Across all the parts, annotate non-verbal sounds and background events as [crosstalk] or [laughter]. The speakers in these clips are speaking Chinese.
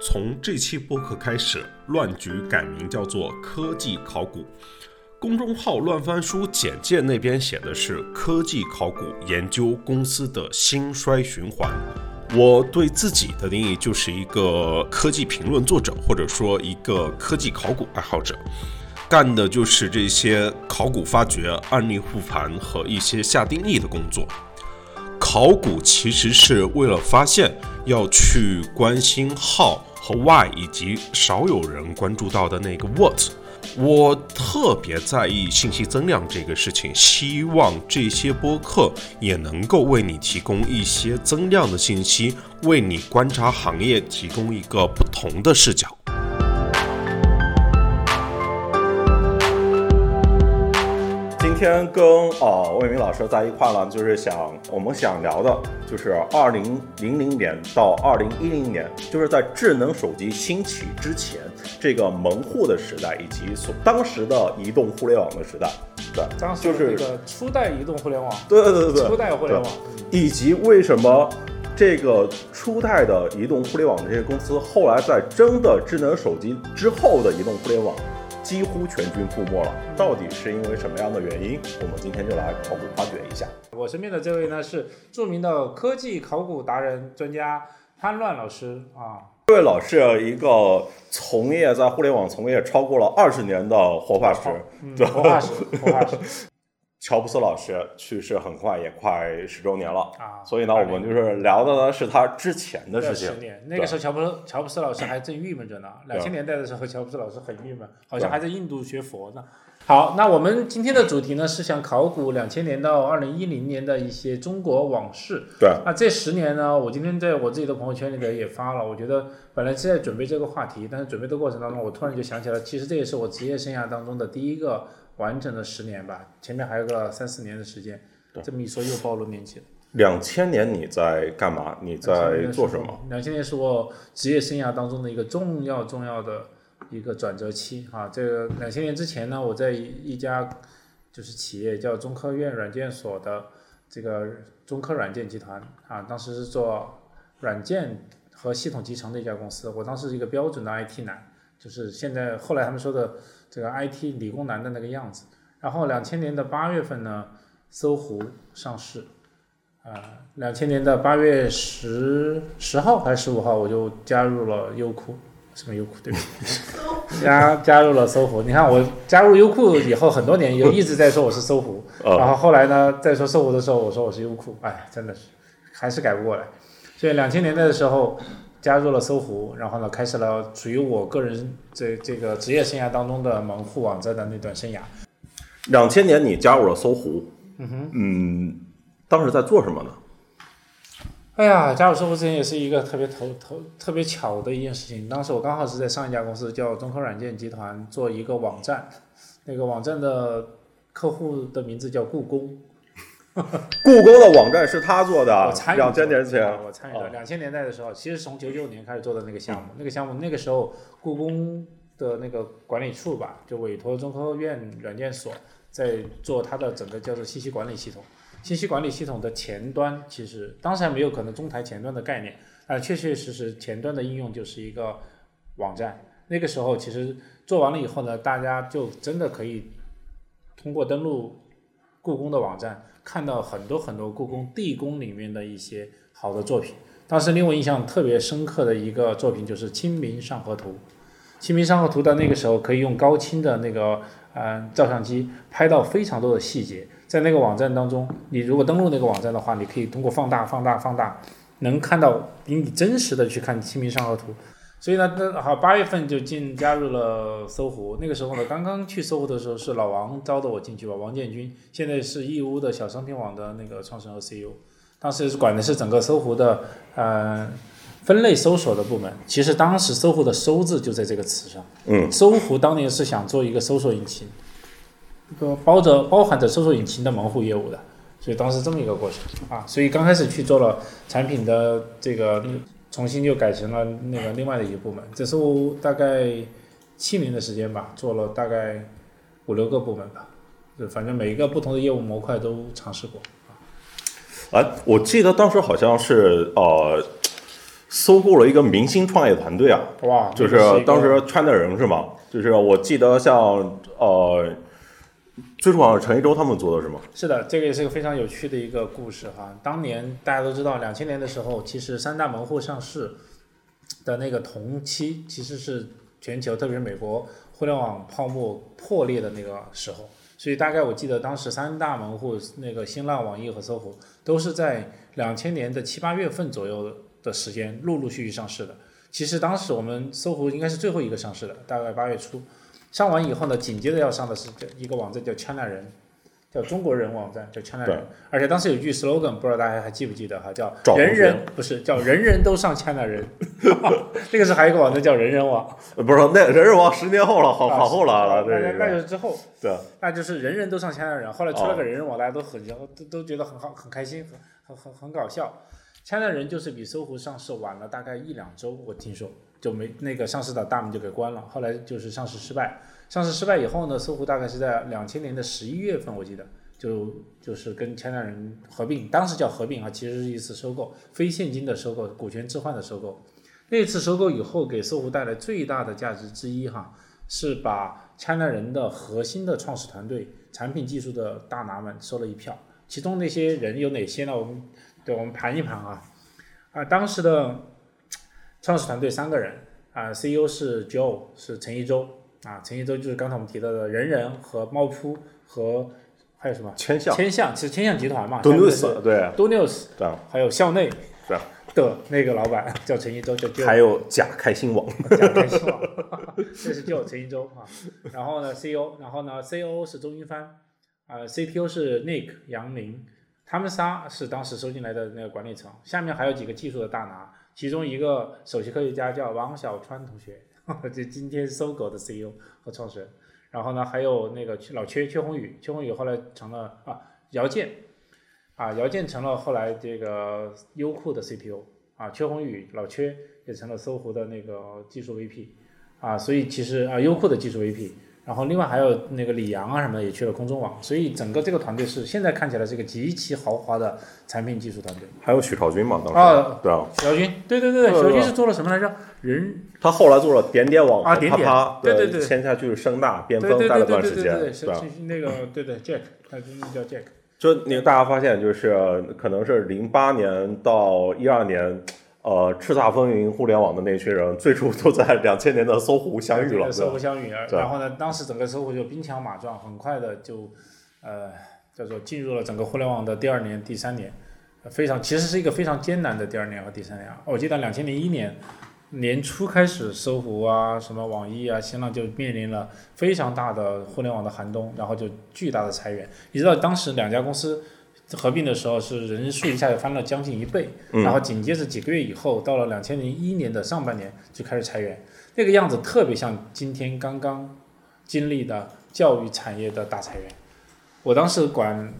从这期播客开始，乱局改名叫做科技考古。公众号乱翻书简介那边写的是科技考古研究公司的兴衰循环。我对自己的定义就是一个科技评论作者，或者说一个科技考古爱好者，干的就是这些考古发掘、案例复盘和一些下定义的工作。考古其实是为了发现，要去关心号和 why，以及少有人关注到的那个 what。我特别在意信息增量这个事情，希望这些播客也能够为你提供一些增量的信息，为你观察行业提供一个不同的视角。天跟呃魏明老师在一块呢，就是想我们想聊的，就是二零零零年到二零一零年，就是在智能手机兴起之前，这个门户的时代，以及所当时的移动互联网的时代，对，当时就是这个初代移动互联网，对对对对对，初代互联网，以及为什么这个初代的移动互联网的这些公司，后来在真的智能手机之后的移动互联网几乎全军覆没了，到底是因为什么样的原因？我们今天就来考古发掘一下。我身边的这位呢是著名的科技考古达人专家潘乱老师啊，这位老师，一个从业在互联网从业超过了二十年的活化石，嗯，对活化石，活化石乔布斯老师去世很快，也快十周年了。啊。所以呢，我们就是聊的呢是他之前的事情十。年，那个时候乔布斯乔布斯老师还正郁闷着呢。两千年代的时候，乔布斯老师很郁闷，好像还在印度学佛呢。好，那我们今天的主题呢是想考古两千年到二零一零年的一些中国往事。对，那这十年呢，我今天在我自己的朋友圈里头也发了。我觉得本来是在准备这个话题，但是准备的过程当中，我突然就想起来，其实这也是我职业生涯当中的第一个完整的十年吧，前面还有个三四年的时间。这么一说又暴露年纪了。两千年你在干嘛？你在做什么？？两千年是我职业生涯当中的一个重要重要的一个转折期啊。这个两千年之前呢，我在一一家就是企业叫中科院软件所的这个中科软件集团啊，当时是做软件和系统集成的一家公司。我当时是一个标准的 IT 男，就是现在后来他们说的这个 IT 理工男的那个样子。然后两千年的八月份呢，搜狐上市。啊，两千年的八月十十号还是十五号，我就加入了优酷，什么优酷对不起，加加入了搜狐。你看我加入优酷以后很多年，有一直在说我是搜狐，[laughs] 然呃，后后来呢，在说搜狐的时候，我说我是优酷，哎，真的是还是改不过来。所以两千年代的时候加入了搜狐，然后呢，开始了属于我个人这这个职业生涯当中的门户网站的那段生涯。两千年你加入了搜狐，嗯哼，嗯，当时在做什么呢？哎呀，加入搜狐之前也是一个特别头头特别巧的一件事情。当时我刚好是在上一家公司叫中科软件集团做一个网站，那个网站的客户的名字叫故宫。[laughs] 故宫的网站是他做的我参，与两千年前，我参与了。哦两千年代的时候，其实从九九年开始做的那个项目，那个项目那个时候故宫的那个管理处吧，就委托中科院软件所在做它的整个叫做信息管理系统。信息管理系统的前端其实当时还没有可能中台前端的概念，啊，确确实实前端的应用就是一个网站。那个时候其实做完了以后呢，大家就真的可以通过登录故宫的网站，看到很多很多故宫地宫里面的一些好的作品。当时令我印象特别深刻的一个作品就是《清明上河图》。《清明上河图》的那个时候可以用高清的那个呃照相机拍到非常多的细节，在那个网站当中，你如果登录那个网站的话，你可以通过放大、放大、放大，能看到比你真实的去看《清明上河图》。所以呢，那好，八月份就进加入了搜狐。那个时候呢，刚刚去搜狐的时候是老王招的我进去吧，王建军，现在是义乌的小商品网的那个创始人和 CEO。当时管的是整个搜狐的呃分类搜索的部门。其实当时搜狐的“搜”字就在这个词上。嗯，搜狐当年是想做一个搜索引擎，一个包着包含着搜索引擎的门户业务的，所以当时这么一个过程啊。所以刚开始去做了产品的这个，重新就改成了那个另外的一个部门。这是我大概七年的时间吧，做了大概五六个部门吧，就反正每一个不同的业务模块都尝试过。哎，我记得当时好像是呃，收购了一个明星创业团队啊，哇，就是当时 China 人是吗？就是我记得像呃，最重要的陈一舟他们做的是吗？是的，这个也是一个非常有趣的一个故事哈。当年大家都知道，两千年的时候，其实三大门户上市的那个同期，其实是全球，特别是美国互联网泡沫破裂的那个时候。所以大概我记得当时三大门户，那个新浪、网易和搜狐，都是在两千年的七八月份左右的时间陆陆续续上市的。其实当时我们搜狐应该是最后一个上市的，大概八月初。上完以后呢，紧接着要上的是一个网站叫 China 人，叫中国人网站，叫 China 人。而且当时有一句 slogan，不知道大家还记不记得哈，叫人人不是叫人人都上 China 人。[laughs] 那个是还有一个网站叫人人网，呃不是，那人人网十年后了，好啊好后来了，这那那那就是之后，对，那就是人人都上 China 人。后来出了哦个人人网，大家都很都都觉得很好，很开心，很很很很搞笑。China 人就是比搜狐上市晚了大概一两周，我听说就没那个上市的大门就给关了。后来就是上市失败，上市失败以后呢，搜狐大概是在两千年的十一月份，我记得就就是跟千人合并，当时叫合并啊，其实是一次收购，非现金的收购，股权置换的收购。那次收购以后，给搜狐带来最大的价值之一哈，是把 China 人的核心的创始团队、产品技术的大拿们收了一票。其中那些人有哪些呢？我们对我们盘一盘啊。啊，当时的创始团队三个人啊，CEO 是 Joe，是陈一舟啊，陈一舟就是刚才我们提到的人人和猫扑和还有什么？千象。千象，其实千象集团嘛，都他们 news 是对。Do News，对。啊，还有校内的那个老板叫陈一舟，叫 Joe。还有假开心网，[laughs] 假开心网，这是叫陈一舟啊。然后呢，CEO，然后呢，COO 是周云帆，呃，CTO 是 Nick 杨林，他们仨是当时收进来的那个管理层，下面还有几个技术的大拿，其中一个首席科学家叫王小川同学，[laughs] 这今天搜狗的 CEO 和创始人。然后呢，还有那个老缺缺宏宇，缺宏宇后来成了啊姚建，啊姚建成了后来这个优酷的 CTO，啊缺宏宇老缺也成了搜狐的那个技术 VP，啊所以其实啊优酷的技术 VP，然后另外还有那个李阳啊什么的也去了空中网，所以整个这个团队是现在看起来是一个极其豪华的产品技术团队。还有许朝军嘛，当时啊对啊，许朝军，对对对对，对对小军是做了什么来着？人他后来做了点点网和啊点点对对对签下去声大边对对锋待了对对对对段时间，对，是吧？是那个对对 Jack，他真的叫 Jack。就你大家发现，就是可能是零八年到一二年，呃，叱咤风云互联网的那群人，最初都在两千年的搜狐相遇了，搜狐相遇，然后呢，当时整个搜狐就兵强马壮，很快的就，呃，叫做进入了整个互联网的第二年、第三年，呃非常其实是一个非常艰难的第二年和第三年啊。我记得两千零一年年初开始，搜狐啊、什么网易啊、新浪就面临了非常大的互联网的寒冬，然后就巨大的裁员。你知道当时两家公司合并的时候是人数一下就翻了将近一倍，嗯然后紧接着几个月以后，到了两千零一年的上半年就开始裁员，那个样子特别像今天刚刚经历的教育产业的大裁员。我当时管，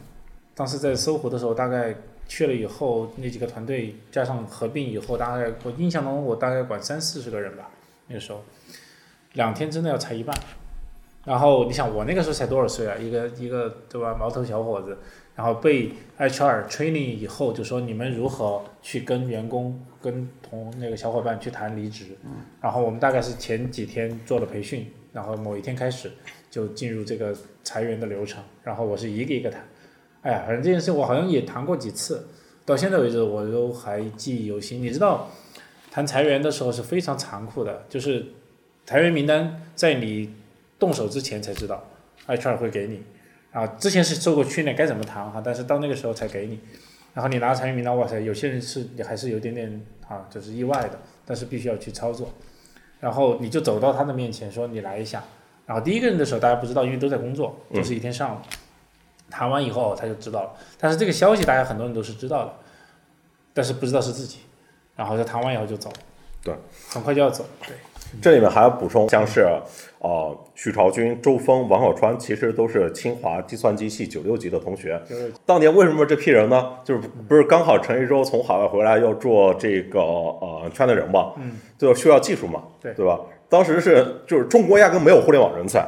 当时在搜狐的时候，大概去了以后，那几个团队加上合并以后，大概我印象中我大概管三四十个人吧，那个时候，两天之内要裁一半。然后你想我那个时候才多少岁啊？一个一个对吧，毛头小伙子，然后被 HR training 以后，就说你们如何去跟员工、跟同那个小伙伴去谈离职。然后我们大概是前几天做了培训，然后某一天开始就进入这个裁员的流程，然后我是一个一个谈。哎呀，反正这件事我好像也谈过几次，到现在为止我都还记忆犹新。你知道，谈裁员的时候是非常残酷的，就是裁员名单在你动手之前才知道，HR 会给你。啊，之前是受过训练该怎么谈哈，但是到那个时候才给你。然后你拿产品名单，哇塞，有些人是还是有点点啊，就是意外的，但是必须要去操作。然后你就走到他的面前说你来一下。然后第一个人的时候大家不知道，因为都在工作，就是一天上午。谈完以后他就知道了，但是这个消息大家很多人都是知道的，但是不知道是自己。然后他谈完以后就走，对，很快就要走，对。这里面还要补充，像是呃许朝军、周峰、王小川，其实都是清华计算机系九六级的同学。当年为什么这批人呢？就是不是刚好陈一舟从海外回来要做这个呃圈内人嘛，嗯，就需要技术嘛，对对吧？当时是就是中国压根没有互联网人才，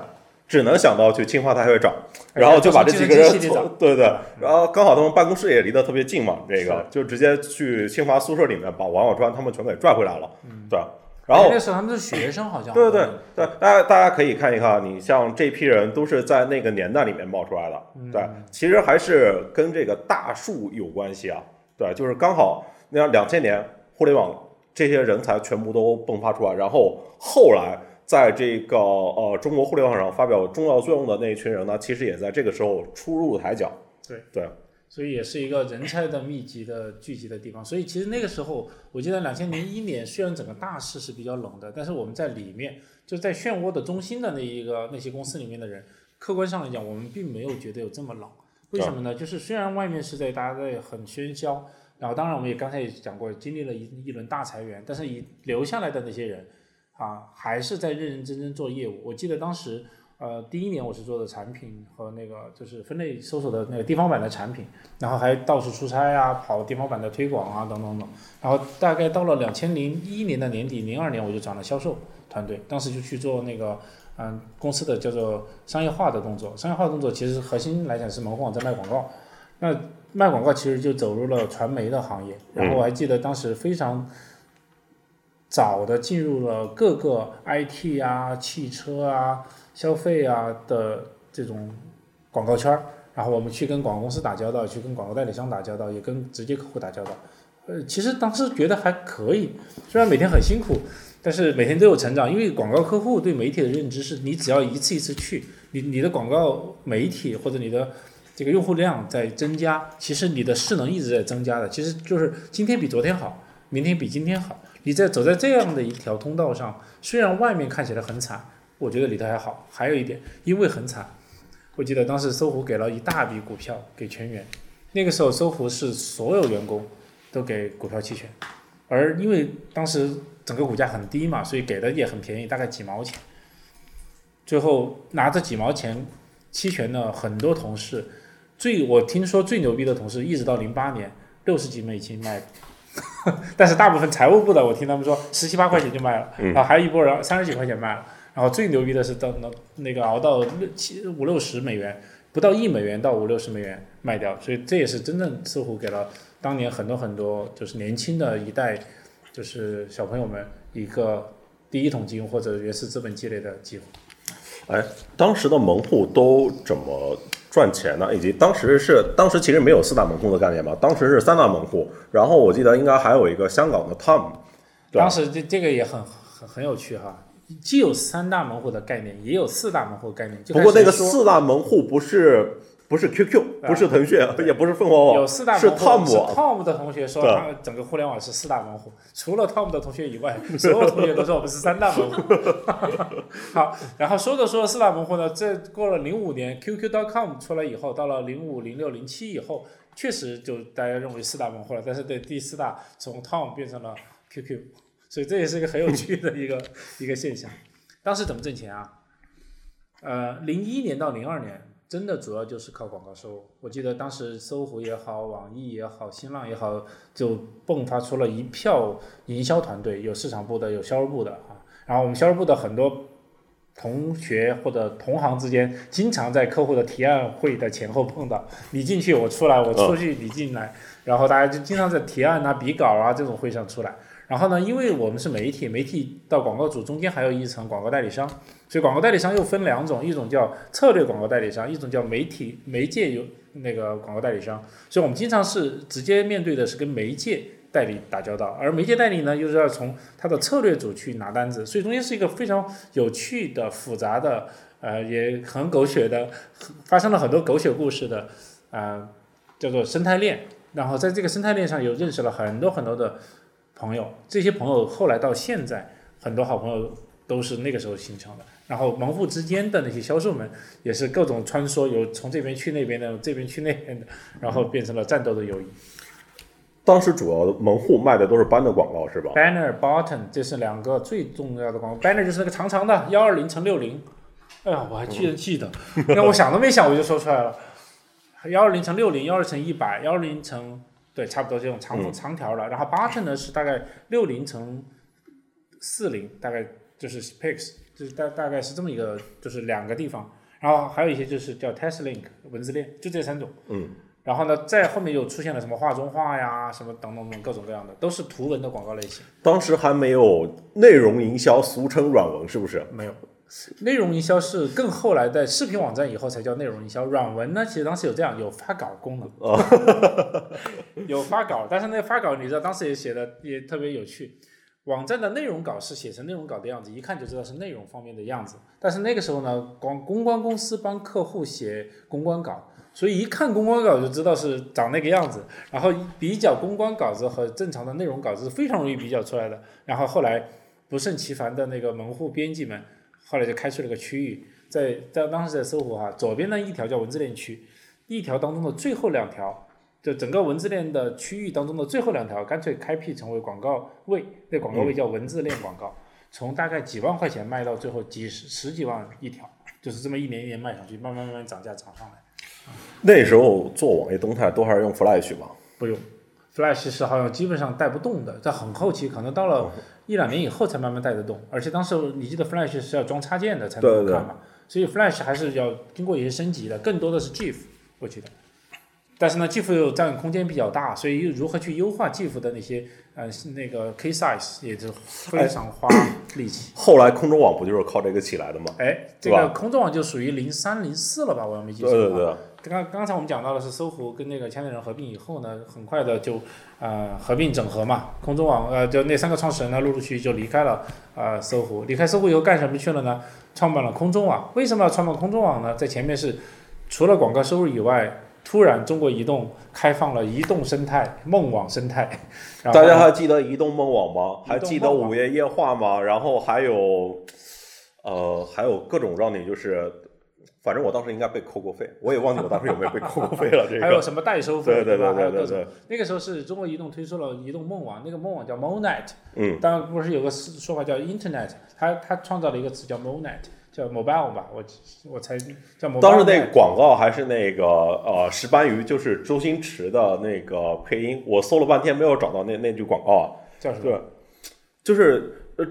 只能想到去清华大学找，哎然后就把这几个人对对，然后刚好他们办公室也离得特别近嘛，这个就直接去清华宿舍里面把王小川他们全给拽回来了，对，然后那时候他们是学生，好像对对对，大家大家可以看一看，你像这批人都是在那个年代里面冒出来的，对，其实还是跟这个大树有关系啊，对，就是刚好那样两千年互联网这些人才全部都迸发出来，然后后来在这个呃中国互联网上发表重要作用的那一群人呢，其实也在这个时候初入台脚，对对，所以也是一个人才的密集的聚集的地方。所以其实那个时候，我记得两千零一年，虽然整个大势是比较冷的，但是我们在里面，就在漩涡的中心的那一个那些公司里面的人，客观上来讲，我们并没有觉得有这么冷。为什么呢？就是虽然外面是在大家在很喧嚣，然后当然我们也刚才也讲过，经历了一一轮大裁员，但是以留下来的那些人啊，还是在认认真真做业务。我记得当时。呃，第一年我是做的产品和那个就是分类搜索的那个地方版的产品，然后还到处出差啊，跑地方版的推广啊，等等等。然后大概到了两千零一年的年底，零二年我就转了销售团队，当时就去做那个嗯公司的叫做商业化的动作。商业化动作其实核心来讲是门户网站卖广告，那卖广告其实就走入了传媒的行业。然后我还记得当时非常。早的进入了各个 IT 啊、汽车啊、消费啊的这种广告圈儿，然后我们去跟广告公司打交道，去跟广告代理商打交道，也跟直接客户打交道。呃，其实当时觉得还可以，虽然每天很辛苦，但是每天都有成长。因为广告客户对媒体的认知是，你只要一次一次去，你你的广告媒体或者你的这个用户量在增加，其实你的势能一直在增加的。其实就是今天比昨天好，明天比今天好。你在走在这样的一条通道上，虽然外面看起来很惨，我觉得里头还好。还有一点，因为很惨，我记得当时搜狐给了一大笔股票给全员，那个时候搜狐是所有员工都给股票期权，而因为当时整个股价很低嘛，所以给的也很便宜，大概几毛钱。最后拿着几毛钱期权的很多同事，最我听说最牛逼的同事，一直到零八年六十几美金卖。[laughs] 但是大部分财务部的，我听他们说十七八块钱就卖了，然后还有一波人三十几块钱卖了，然后最牛逼的是到那那个熬到六七五六十美元，不到一美元到五六十美元卖掉，所以这也是真正似乎给了当年很多很多就是年轻的一代就是小朋友们一个第一桶金或者原始资本积累的机会。哎，当时的门户都怎么？赚钱呢，以及当时是当时其实没有四大门户的概念嘛，当时是三大门户，然后我记得应该还有一个香港的 Tom，当时这这个也很很很有趣哈，既有三大门户的概念，也有四大门户概念。不过那个四大门户不是。不是 QQ，不是腾讯，也不是凤凰网，有四大是 Tom。是 Tom 的同学说，他们整个互联网是四大门户，除了 Tom 的同学以外，所有同学都说我们是三大门户。[laughs] 好，然后说着说着四大门户呢，这过了零五年 QQ.com 出来以后，到了零五、零六、零七以后，确实就大家认为四大门户了。但是对第四大从 Tom 变成了 QQ，所以这也是一个很有趣的一个一个现象。当时怎么挣钱啊？呃，零一年到零二年。真的主要就是靠广告收入。我记得当时搜狐也好，网易也好，新浪也好，就迸发出了一票营销团队，有市场部的，有销售部的啊。然后我们销售部的很多同学或者同行之间，经常在客户的提案会的前后碰到，你进去我出来，我出去你进来，然后大家就经常在提案啊、比稿啊这种会上出来。然后呢，因为我们是媒体，媒体到广告主中间还有一层广告代理商，所以广告代理商又分两种，一种叫策略广告代理商，一种叫媒体媒介有那个广告代理商。所以我们经常是直接面对的是跟媒介代理打交道，而媒介代理呢，又是要从他的策略组去拿单子，所以中间是一个非常有趣的、复杂的，呃，也很狗血的，发生了很多狗血故事的，呃，叫做生态链。然后在这个生态链上，又认识了很多很多的。朋友，这些朋友后来到现在，很多好朋友都是那个时候形成的。然后门户之间的那些销售们，也是各种穿梭，有从这边去那边的，这边去那边的，然后变成了战斗的友谊。当时主要门户卖的都是 banner 广告是吧？banner button 这是两个最重要的广告。banner 就是那个长长的幺二零乘六零，哎呀，我还居然记得，那我想都没想我就说出来了，幺二零乘六零，幺二乘一百，幺二零乘。对，差不多这种长长条的，然后 button 呢是大概六零乘四零，大概就是 pix，就是大大概是这么一个，就是两个地方，然后还有一些就是叫 TestLink 文字链，就这三种。嗯。然后呢，在后面又出现了什么画中画呀，什么等等等各种各样的，都是图文的广告类型。当时还没有内容营销，俗称软文，是不是？没有，内容营销是更后来在视频网站以后才叫内容营销。软文呢，其实当时有这样有发稿功能，[laughs] 有发稿，但是那个发稿你知道当时也写的也特别有趣。网站的内容稿是写成内容稿的样子，一看就知道是内容方面的样子。但是那个时候呢，光公关公司帮客户写公关稿。所以一看公关稿就知道是长那个样子，然后比较公关稿子和正常的内容稿子是非常容易比较出来的。然后后来不胜其烦的那个门户编辑们，后来就开出了个区域，在在当时在搜狐哈，左边呢一条叫文字链区，一条当中的最后两条，就整个文字链的区域当中的最后两条，干脆开辟成为广告位，那广告位叫文字链广告，从大概几万块钱卖到最后几十十几万一条，就是这么一年一年卖上去，慢慢慢慢涨价涨上来。那时候做网页动态都还是用 Flash 吧？不用，Flash 是好像基本上带不动的，在很后期，可能到了一两年以后才慢慢带得动。而且当时你记得 Flash 是要装插件的才能看嘛，所以 Flash 还是要经过一些升级的，更多的是 GIF，我记得。但是呢，GIF 又占空间比较大，所以如何去优化 GIF 的那些呃那个 K size 也是非常花力气。后来空中网不就是靠这个起来的吗？哎，这个空中网就属于零三零四了吧？我要没记错。对对对。刚刚才我们讲到的是搜狐跟那个千里人合并以后呢，很快的就呃合并整合嘛。空中网呃就那三个创始人呢，陆陆续续就离开了呃搜狐。离开搜狐以后干什么去了呢？创办了空中网。为什么要创办空中网呢？在前面是除了广告收入以外。突然，中国移动开放了移动生态梦网生态，大家还记得移动梦网吗？还记得午夜夜话吗？然后还有，呃，还有各种让你就是，反正我当时应该被扣过费，我也忘记我当时有没有被扣过费了。这个还有什么代收费？对对对对对对。那个时候是中国移动推出了移动梦网，那个梦网叫 Monet，嗯，当然不是有个说法叫 Internet，他他创造了一个词叫 Monet。叫 mobile 吧，我我才叫 mobile。当时那个广告还是那个呃石斑鱼，就是周星驰的那个配音。我搜了半天没有找到那那句广告啊。叫什么？对，就是呃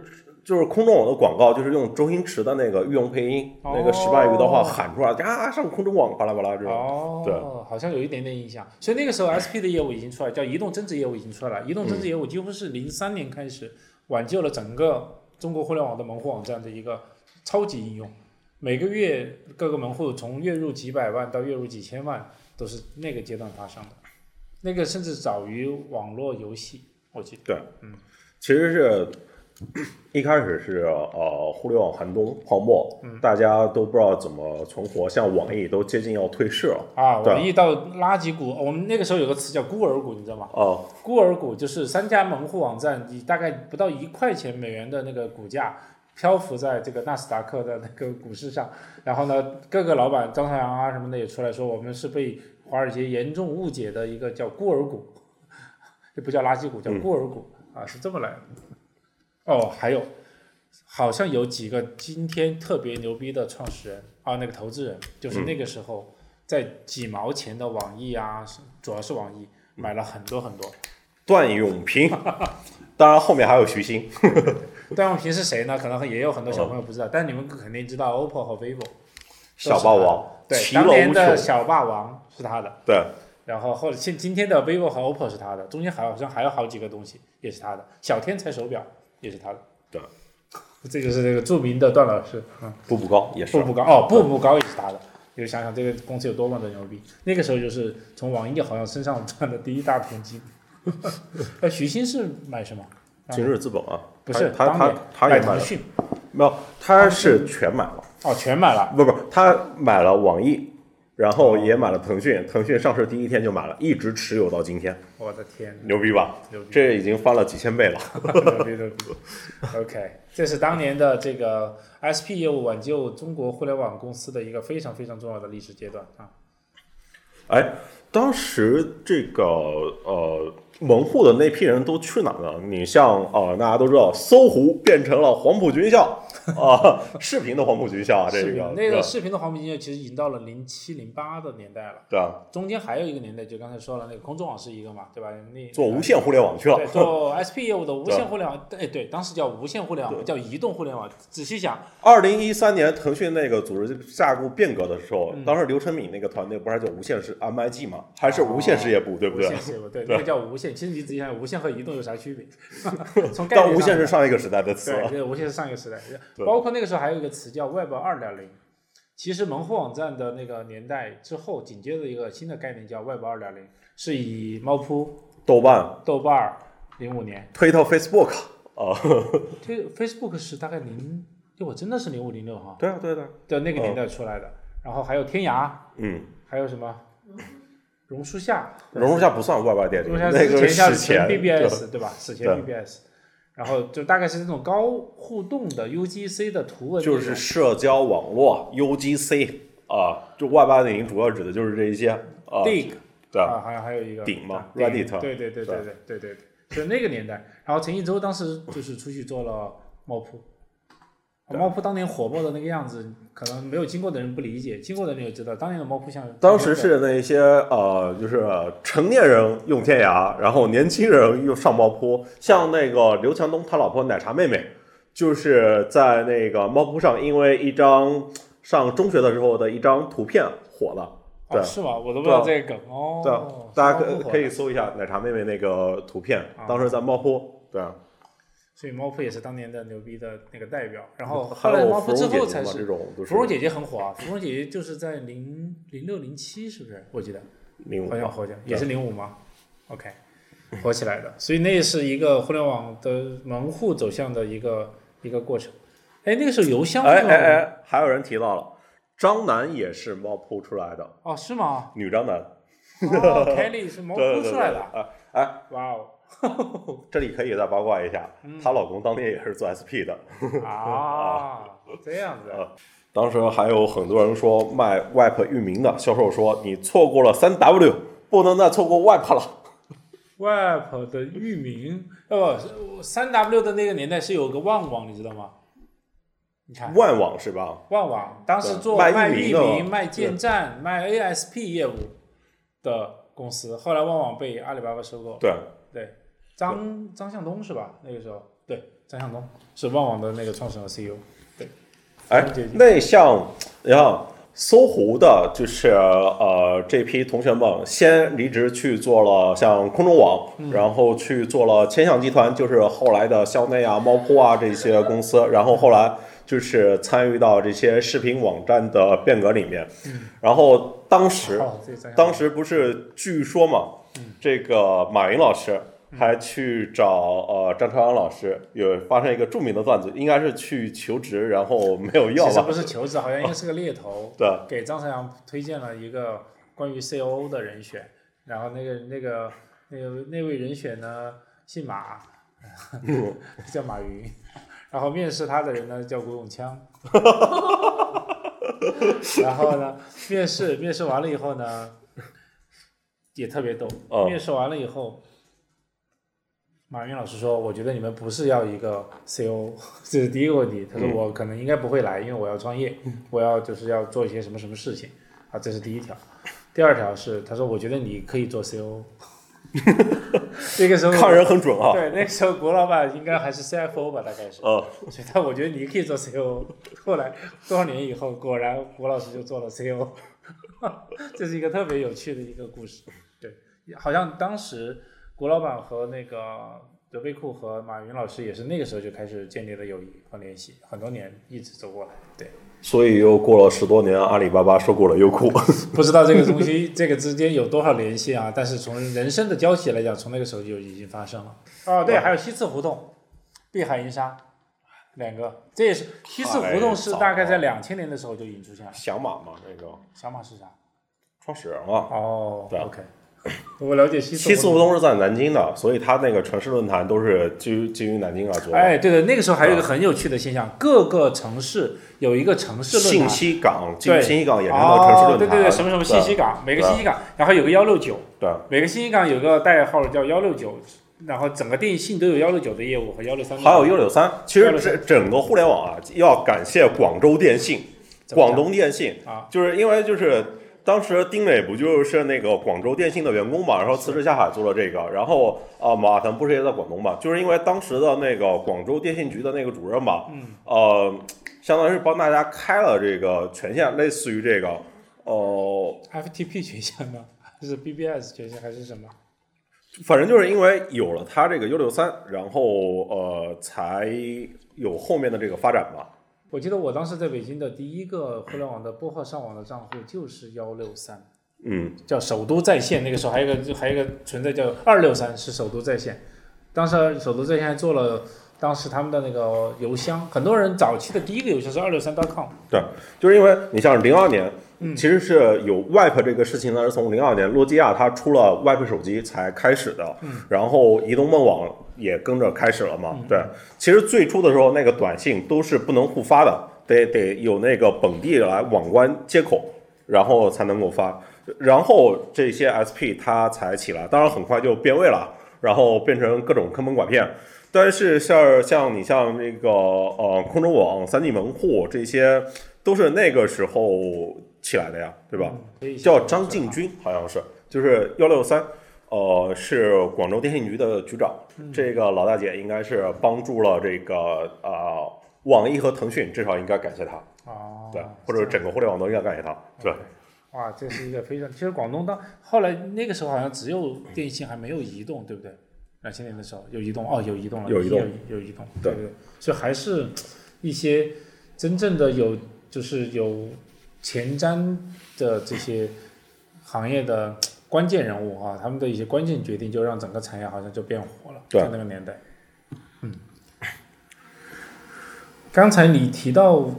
就是空中网的广告，就是用周星驰的那个御用配音，那个石斑鱼的话喊出来啊，上空中网巴拉巴拉这种。哦，对，好像有一点点印象。所以那个时候 SP 的业务已经出来，叫移动增值业务已经出来了。移动增值业务几乎是零三年开始挽救了整个中国互联网的门户网站的一个。超级应用，每个月各个门户从月入几百万到月入几千万，都是那个阶段发生的。那个甚至早于网络游戏，我记得。对，嗯，其实是 [coughs] 一开始是呃互联网寒冬泡沫，大家都不知道怎么存活，像网易都接近要退市了。啊，网易到垃圾股，我们那个时候有个词叫孤儿股，你知道吗？哦，孤儿股就是三家门户网站，以大概不到一块钱美元的那个股价。漂浮在这个纳斯达克的那个股市上，然后呢，各个老板张朝阳啊什么的也出来说，我们是被华尔街严重误解的一个叫孤儿股，[laughs] 这不叫垃圾股，叫孤儿股啊，是这么来的。哦，还有，好像有几个今天特别牛逼的创始人啊，那个投资人，就是那个时候在几毛钱的网易啊，主要是网易买了很多很多。段永平，[laughs] 当然后面还有徐新。[laughs] 段永平是谁呢？可能也有很多小朋友不知道，但你们肯定知道 OPPO 和 vivo。小霸王，对，当年的小霸王是他的。对。然后后现今天的 vivo 和 OPPO 是他的，中间还好像还有好几个东西也是他的，小天才手表也是他的。对。这就是那个著名的段老师，嗯，步步高也是。步步高哦，步步高也是他的。就想想这个公司有多么的牛逼，那个时候就是从网易好像身上赚的第一大片金。[laughs] 那徐新是买什么？今日资本啊，不是他他他也买了，没有，他是全买了。哦，全买了。不不，他买了网易，然后也买了腾讯。腾讯上市第一天就买了，一直持有到今天。我的天，牛逼吧？牛逼，这已经翻了几千倍了。牛逼牛逼。OK，这是当年的这个 SP 业务挽救中国互联网公司的一个非常非常重要的历史阶段啊。哎，当时这个呃。门户的那批人都去哪了？你像啊，大家都知道，搜狐变成了黄埔军校，[laughs] 啊，视频的黄埔军校啊，这个那个视频的黄埔军校其实已经到了零七零八的年代了，对啊，中间还有一个年代，就刚才说了那个空中网是一个嘛，对吧？那做无线互联网去了对，做 SP 业务的无 [laughs] 线互联网，哎，对，当时叫无线互联网，不叫移动互联网。仔细想，二零一三年腾讯那个组织架构变革的时候，嗯当时刘成敏那个团队不是叫无线是 MIG 吗？还是无线事业部，对不对无线？事业部，对，[laughs] 那个叫无线。其实你仔细想，无线和移动有啥区别？从概念上无线是上一个时代的词对，无线是上一个时代，对。包括那个时候还有一个词叫 Web 二点零。其实门户网站的那个年代之后，紧接着一个新的概念叫 Web 二点零，是以猫扑、豆瓣、豆瓣儿零五年，推到、Facebook 啊，推 Facebook 是大概零，就我真的是零五零六哈对啊，对的，的那个年代出来的。然后还有天涯，嗯，还有什么？榕树下，榕树下不算 Web 二点零，榕树下那个之前叫史前 BBS 对。吧？史前 BBS，然后就大概是那种高互动的 UGC 的图文，就是社交网络 UGC 啊，就二点零主要指的就是这一些啊，Dig 对啊，还有还有一个顶嘛啊 Reddit 对对对对对对对对，就那个年代。然后陈一舟当时就是出去做了猫扑，啊猫扑当年火爆的那个样子，可能没有经过的人不理解，经过的人也知道，当年的猫扑像当时是那些呃，就是成年人用天涯，然后年轻人用上猫扑，像那个刘强东他老婆奶茶妹妹，就是在那个猫扑上，因为一张上中学的时候的一张图片火了。对哦，是吗？我都不知道这个梗哦。对啊，大家可可以搜一下奶茶妹妹那个图片，当时在猫扑，对啊，所以猫扑也是当年的牛逼的那个代表。然后后来猫扑之后才是芙蓉姐姐很火啊，芙蓉姐姐就是在零零六零七是不是？我记得零五好像好像也是零五吗？OK，火起来的。所以那是一个互联网的门户走向的一个一个过程。哎，那个时候邮箱哎用哎哎，还有人提到了，张楠也是猫扑出来的，哦是吗？女张楠，哦，Kelly 是猫扑出来的。[laughs] 啊哎，哇哦 [laughs] 这里可以再八卦一下，嗯她老公当年也是做 SP 的。[laughs] 啊，这样子啊。当时还有很多人说卖 Web 域名的销售说你错过了三 W，不能再错过 Web 了。[laughs] Web 的域名，呃，三 W 的那个年代是有个万网，你知道吗？你看万网是吧？万网当时做卖卖域名、卖建站、卖 ASP 业务的公司，后来万网被阿里巴巴收购。对，对，张张向东是吧？那个时候，对，张向东。是万网的那个创始人 CEO。哎了解，那像你看搜狐的，就是呃这批同学们先离职去做了像空中网，嗯。然后去做了千象集团，就是后来的校内啊、猫扑啊这些公司，然后后来就是参与到这些视频网站的变革里面，然后当时。当时不是据说嘛，这个马云老师还去找呃张朝阳老师，有发生一个著名的段子，应该是去求职，然后没有要吧其实不？是求职，好像应该 [laughs] 是个猎头。[laughs] 对，给张朝阳推荐了一个关于 COO 的人选，然后那个那个那个那位人选呢姓马，[laughs] 叫马云，然后面试他的人呢叫古永锵，然后呢面试面试完了以后呢也特别逗，哦面试完了以后。马云老师说：“我觉得你们不是要一个 CO，[laughs] 这是第一个问题。他说嗯我可能应该不会来，因为我要创业，我要就是要做一些什么什么事情啊，这是第一条。第二条是他说我觉得你可以做 CO。[laughs] 那个时候看人很准啊。对，那个时候郭老板应该还是 CFO 吧，大概是。呃，所以他我觉得你可以做 CEO。后来多少年以后，果然郭老师就做了 CEO，[laughs] 这是一个特别有趣的一个故事。对，好像当时郭老板和那个德贝库和马云老师也是那个时候就开始建立了友谊和联系，很多年一直走过来。对，所以又过了十多年，阿里巴巴收购了优酷。[laughs] 不知道这个东西这个之间有多少联系啊？但是从人生的交集来讲，从那个时候就已经发生了。哦，对，还有西次胡同、碧海银沙两个，这也是西次胡同是大概在两千年的时候就已经出现了。响马嘛，那个小马是啥？创始人嘛。哦对，OK，[clears throat] 我了解西七四胡胡同是在南京的，所以他那个城市论坛都是基于基于南京而做的。哎，对的，那个时候还有一个很有趣的现象，各个城市有一个城市论信坛。息港基于对信息港衍生的城市哦，论坛。对对对，什么什么信息港，每个信息港，然后有个幺六九，对每个信息港有个代号叫幺六九，然后整个电信都有幺六九的业务和幺六三，还有幺六三。其实163这整个互联网啊，要感谢广州电信、怎么讲广东电信啊，就是因为就是当时丁磊不就是那个广州电信的员工嘛，然后辞职下海做了这个，然后啊、马腾不是也在广东嘛，就是因为当时的那个广州电信局的那个主任吧，嗯，呃，相当于是帮大家开了这个权限，类似于这个，呃，FTP 权限吗？还是 BBS 权限还是什么？反正就是因为有了它这个 U 六三，然后呃，才有后面的这个发展嘛。我记得我当时在北京的第一个互联网的拨号上网的账户就是幺六三，嗯，叫首都在线。那个时候还有一个还有一个存在叫二六三，是首都在线。当时首都在线还做了当时他们的那个邮箱，很多人早期的第一个邮箱是二六三 .com。对就是因为你像零二年，嗯其实是有 Wipe 这个事情呢，是从零二年诺基亚它出了 Wipe 手机才开始的，嗯然后移动梦网也跟着开始了嘛。嗯对，其实最初的时候那个短信都是不能互发的，得得有那个本地来网关接口，然后才能够发。然后这些 SP 它才起来，当然很快就变味了，然后变成各种坑蒙拐骗。但是像像你像那个呃空中网、三 G 门户这些，都是那个时候起来的呀，对吧？嗯？叫张进军，好像是，就是幺六三，呃，是广州电信局的局长。这个老大姐应该是帮助了这个呃网易和腾讯，至少应该感谢她，哦，对，或者整个互联网都应该感谢她，对。哇，这是一个非常，其实广东当后来那个时候好像只有电信还没有移动，对不对？两千年的时候有移动，哦，有移动了，有移动有有移动，对对对，所以还是一些真正的有就是有前瞻的这些行业的关键人物啊，他们的一些关键决定，就让整个产业好像就变火了，对在那个年代。嗯，刚才你提到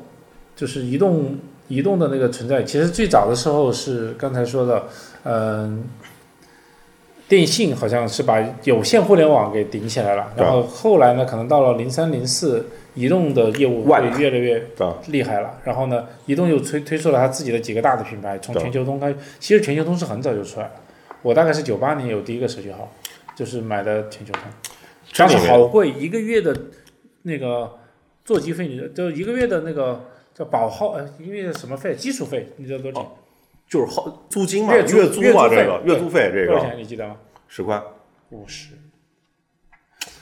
就是移动移动的那个存在，其实最早的时候是刚才说的，嗯、电信好像是把有线互联网给顶起来了，然后后来呢，可能到了零三零四，移动的业务万会越来越厉害了。然后呢，移动又推推出了它自己的几个大的品牌，从全球通开，其实全球通是很早就出来了。我大概是九八年有第一个手机号，就是买的全球通，当时好贵，一个月的那个座机费，你就一个月的那个叫保号，呃，一个月的什么费？基础费，你知道多少钱？就是好租金嘛，月租月租这个月租费这个多少个钱？你记得吗？十块。五十。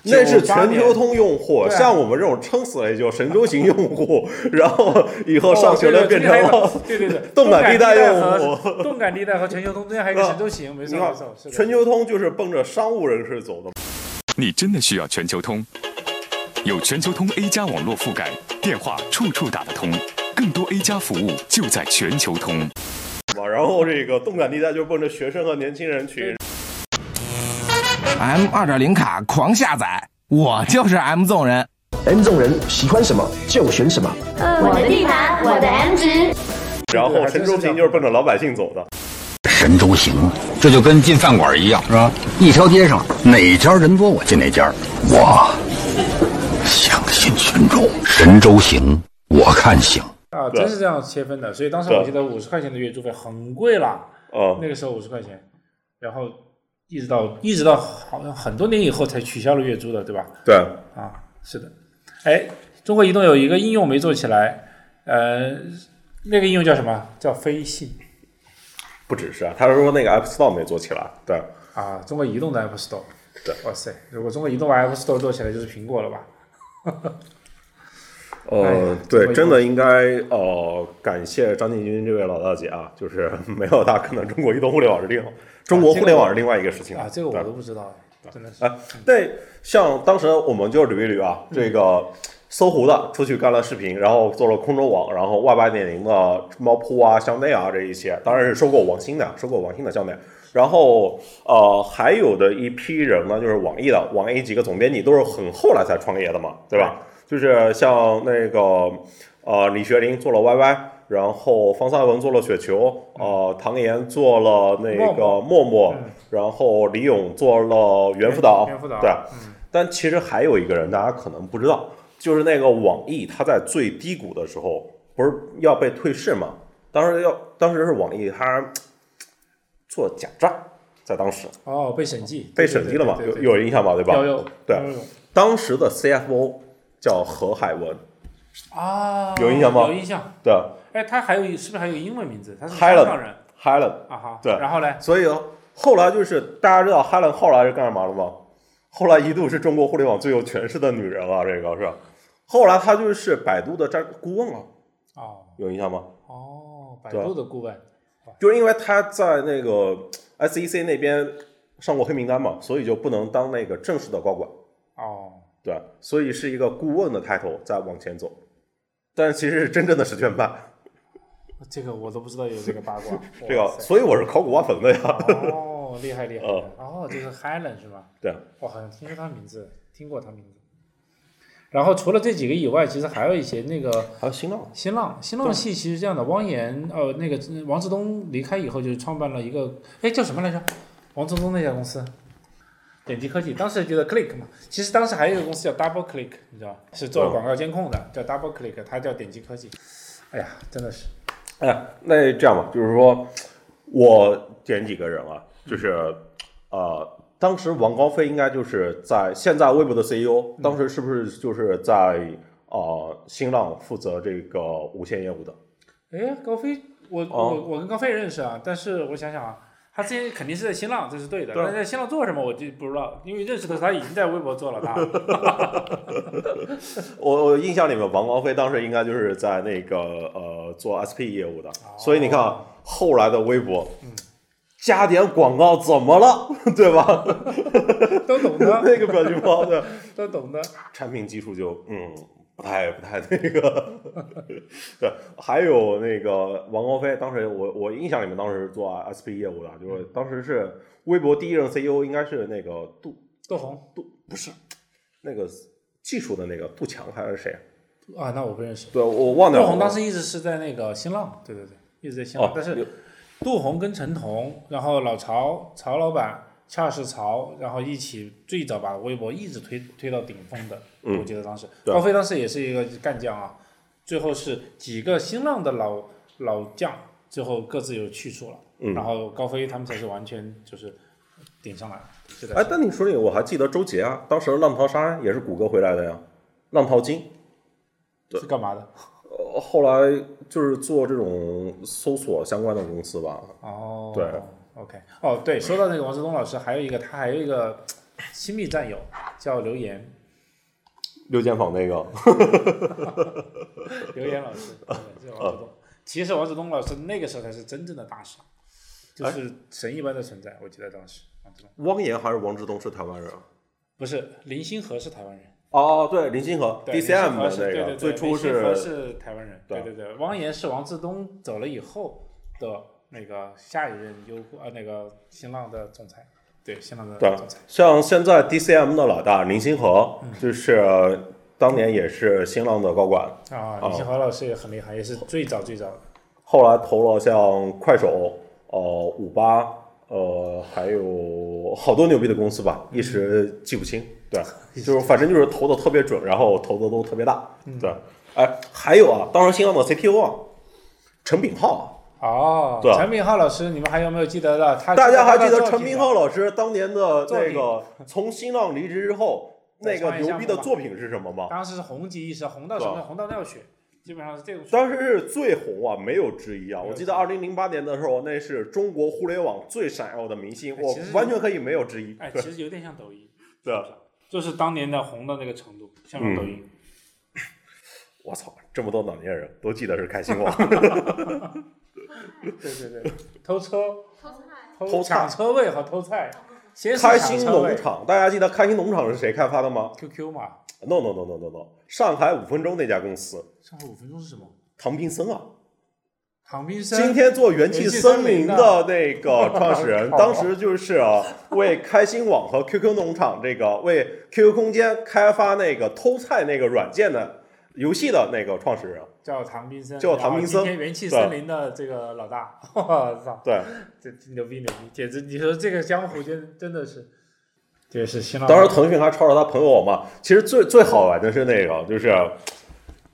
那是全球通用户，啊像我们这种撑死了也就神州行用户，然后以后哦上学了变成了对对对，[laughs] 动感地带用户。动感地带和全球通中间还有一个神州行，没错没错，全球通就是奔着商务人士走的。你真的需要全球通？有全球通 A 加网络覆盖，电话处处打得通，更多 A 加服务就在全球通。嘛，然后这个动感地带就奔着学生和年轻人去。M 二点零卡狂下载，我就是 M 纵人。M 众人喜欢什么就选什么。我的地盘，我的 M 值。然后神州行就是奔着老百姓走的。神州行，这就跟进饭馆一样，是吧？一条街上哪家人多，我进哪家。我相信群众，神州行，我看行。啊，真是这样切分的。所以当时我记得五十块钱的月租费很贵了，嗯，那个时候五十块钱，然后一直到一直到好像很多年以后才取消了月租的，对吧？对，啊，是的。哎，中国移动有一个应用没做起来，呃，那个应用叫什么？叫飞信不只是啊，他是说那个 App Store 没做起来。对，啊，中国移动的 App Store。对，哇塞，如果中国移动把 App Store 做起来，就是苹果了吧？[laughs] 哎呃，对，真的应该呃感谢张进军这位老大姐啊，就是 [laughs] 没有她，可能中国移动互联网是另中国互联网是另外一个事情啊，这个我都不知道，真的是。哎，对，像当时我们就捋一捋啊，这个搜狐的出去干了视频，然后做了空中网，然后 Y 八点零的猫扑啊、校内啊这一些，当然是收购网新的，收购网新的校内。然后呃，还有的一批人呢，就是网易的，网易几个总编辑都是很后来才创业的嘛，对吧？就是像那个呃李学林做了 YY，然后方三文做了雪球，呃唐岩做了那个陌陌然后李勇做了猿辅导，猿辅导对。嗯但其实还有一个人，大家可能不知道，就是那个网易，他在最低谷的时候，不是要被退市吗？当时要，当时是网易他 [tsk] 做假账，在当时哦，被审计，被审计了嘛，有有印象吧？对吧？有有对当时的 CFO 叫何海文，啊，有印象吗有印象。对哎，他还有一是不是还有英文名字？他是香港人 Helen，啊哈。对然后呢？所以后来就是大家知道 Helen 后来是干嘛了吗？后来一度是中国互联网最有权势的女人了，这个是吧？后来她就是百度的战顾问了，哦有印象吗？哦，百度的顾问。就是因为她在那个 SEC 那边上过黑名单嘛，所以就不能当那个正式的高管，哦，对，所以是一个顾问的 title 在往前走，但其实是真正的实权派，这个我都不知道有这个八卦。[laughs] 这个，所以我是考古挖坟的呀，哦，厉害厉害。嗯哦，这是 Helen 是吧？对，我好像听说他名字，听过他名字。然后除了这几个以外，其实还有一些那个还有新浪，新浪，新浪系其实这样的，汪岩呃那个王志东离开以后，就是创办了一个，哎叫什么来着？王志东那家公司，点击科技，当时觉得 Click 嘛，其实当时还有一个公司叫 Double Click，你知道吧？是做广告监控的，叫 Double Click，它叫点击科技。哎呀，真的是，哎，那这样吧，就是说我点几个人啊，就是呃，当时王高飞应该就是在现在微博的 CEO，当时是不是就是在呃新浪负责这个无线业务的？哎，高飞，我、哦我我跟高飞认识啊，但是我想想啊，他之前肯定是在新浪，这是对的，对但是在新浪做什么我就不知道，因为认识的时候他已经在微博做了。[laughs] 我我印象里面，王光飞当时应该就是在那个呃做 SP 业务的，所以你看啊后来的微博，加点广告怎么了，[laughs] 对吧？都懂的，那个表情包的都懂的。产品技术就嗯不太不太那个，对，还有那个王高飞，当时我我印象里面当时是做 SP 业务的，就是当时是微博第一任 CEO 应该是那个杜杜红杜不是那个技术的那个杜强还是谁？啊，那我不认识。对我忘掉了。杜红当时一直是在那个新浪，对对对，一直在新浪。哦但是杜红跟陈彤，然后老曹曹老板，恰是曹，然后一起最早把微博一直推推到顶峰的。嗯我记得当时对高飞当时也是一个干将啊，最后是几个新浪的老老将，最后各自有去处了。嗯然后高飞他们才是完全就是顶上来哎，但你说这个，我还记得周杰啊，当时浪淘沙也是谷歌回来的呀，浪淘金，是干嘛的？呃，后来就是做这种搜索相关的公司吧。哦，对，OK，哦，对，说到那个王志东老师，还有一个他还有一个亲密战友叫刘岩，六间房那个，[laughs] 刘岩老师，对这是嗯王志东。其实王志东老师那个时候才是真正的大师，哎就是神一般的存在。我记得当时王志东汪岩还是王志东是台湾人啊？不是林星河是台湾人哦，对，林星河对，DCM 的那个，对对对最初林星河是是台湾人，对对对对，汪岩是王志东走了以后的那个下一任优酷啊那个新浪的总裁，对新浪的对总裁。像现在 DCM 的老大林星河，嗯就是当年也是新浪的高管，啊，林星河老师也很厉害，也是最早最早的。后来投了像快手、呃五八，呃还有好多牛逼的公司吧，一时记不清。对，[laughs] 就是反正就是投的特别准，然后投的都特别大。嗯对，哎，还有啊，当时新浪的 CTO 啊，陈炳浩啊，哦，对陈明浩老师，你们还有没有记得的？他大家还记得陈明浩老师当年的那个从新浪离职之后那个牛逼的作品是什么吗？当时是红极一时，红到什么？红到尿血，基本上是这种。当时是最红啊，没有之一啊！我记得二零零八年的时候，那是中国互联网最闪耀的明星，我完全可以没有之一。哎，其实有点像抖音，[laughs] 对啊，就是当年的红的那个程度，像嗯抖音。[laughs] 我操，这么多老年人都记得是开心网，[laughs] 对对对，[laughs] 偷车、偷偷菜。抢车位和偷菜，先是开心农场，大家记得开心农场是谁开发的吗，QQ 嘛，？No No No No No No，上海五分钟那家公司，上海五分钟是什么？唐斌森啊，唐斌森。今天做元气森林的那个 [laughs] 创始人，[laughs] 当时就是啊，为开心网和 QQ 农场这个为 QQ 空间开发那个偷菜那个软件的游戏的那个创始人。叫唐斌生，叫唐斌生今天元气森林的这个老大，[laughs] 我操，对，这牛逼牛逼，简直你说这个江湖真真的是，这是新浪。当时腾讯还抄着他朋友嘛。其实最最好玩的是那个，就是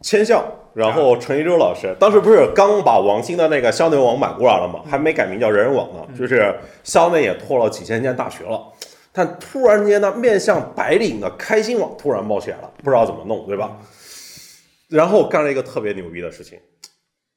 千象，然后陈一舟老师，当时不是刚把王兴的那个校内网买过来了嘛？还没改名叫人人网呢，就是校内也拓了几千间大学了。但突然间呢，面向白领的开心网突然冒起来了，不知道怎么弄，对吧？然后干了一个特别牛逼的事情，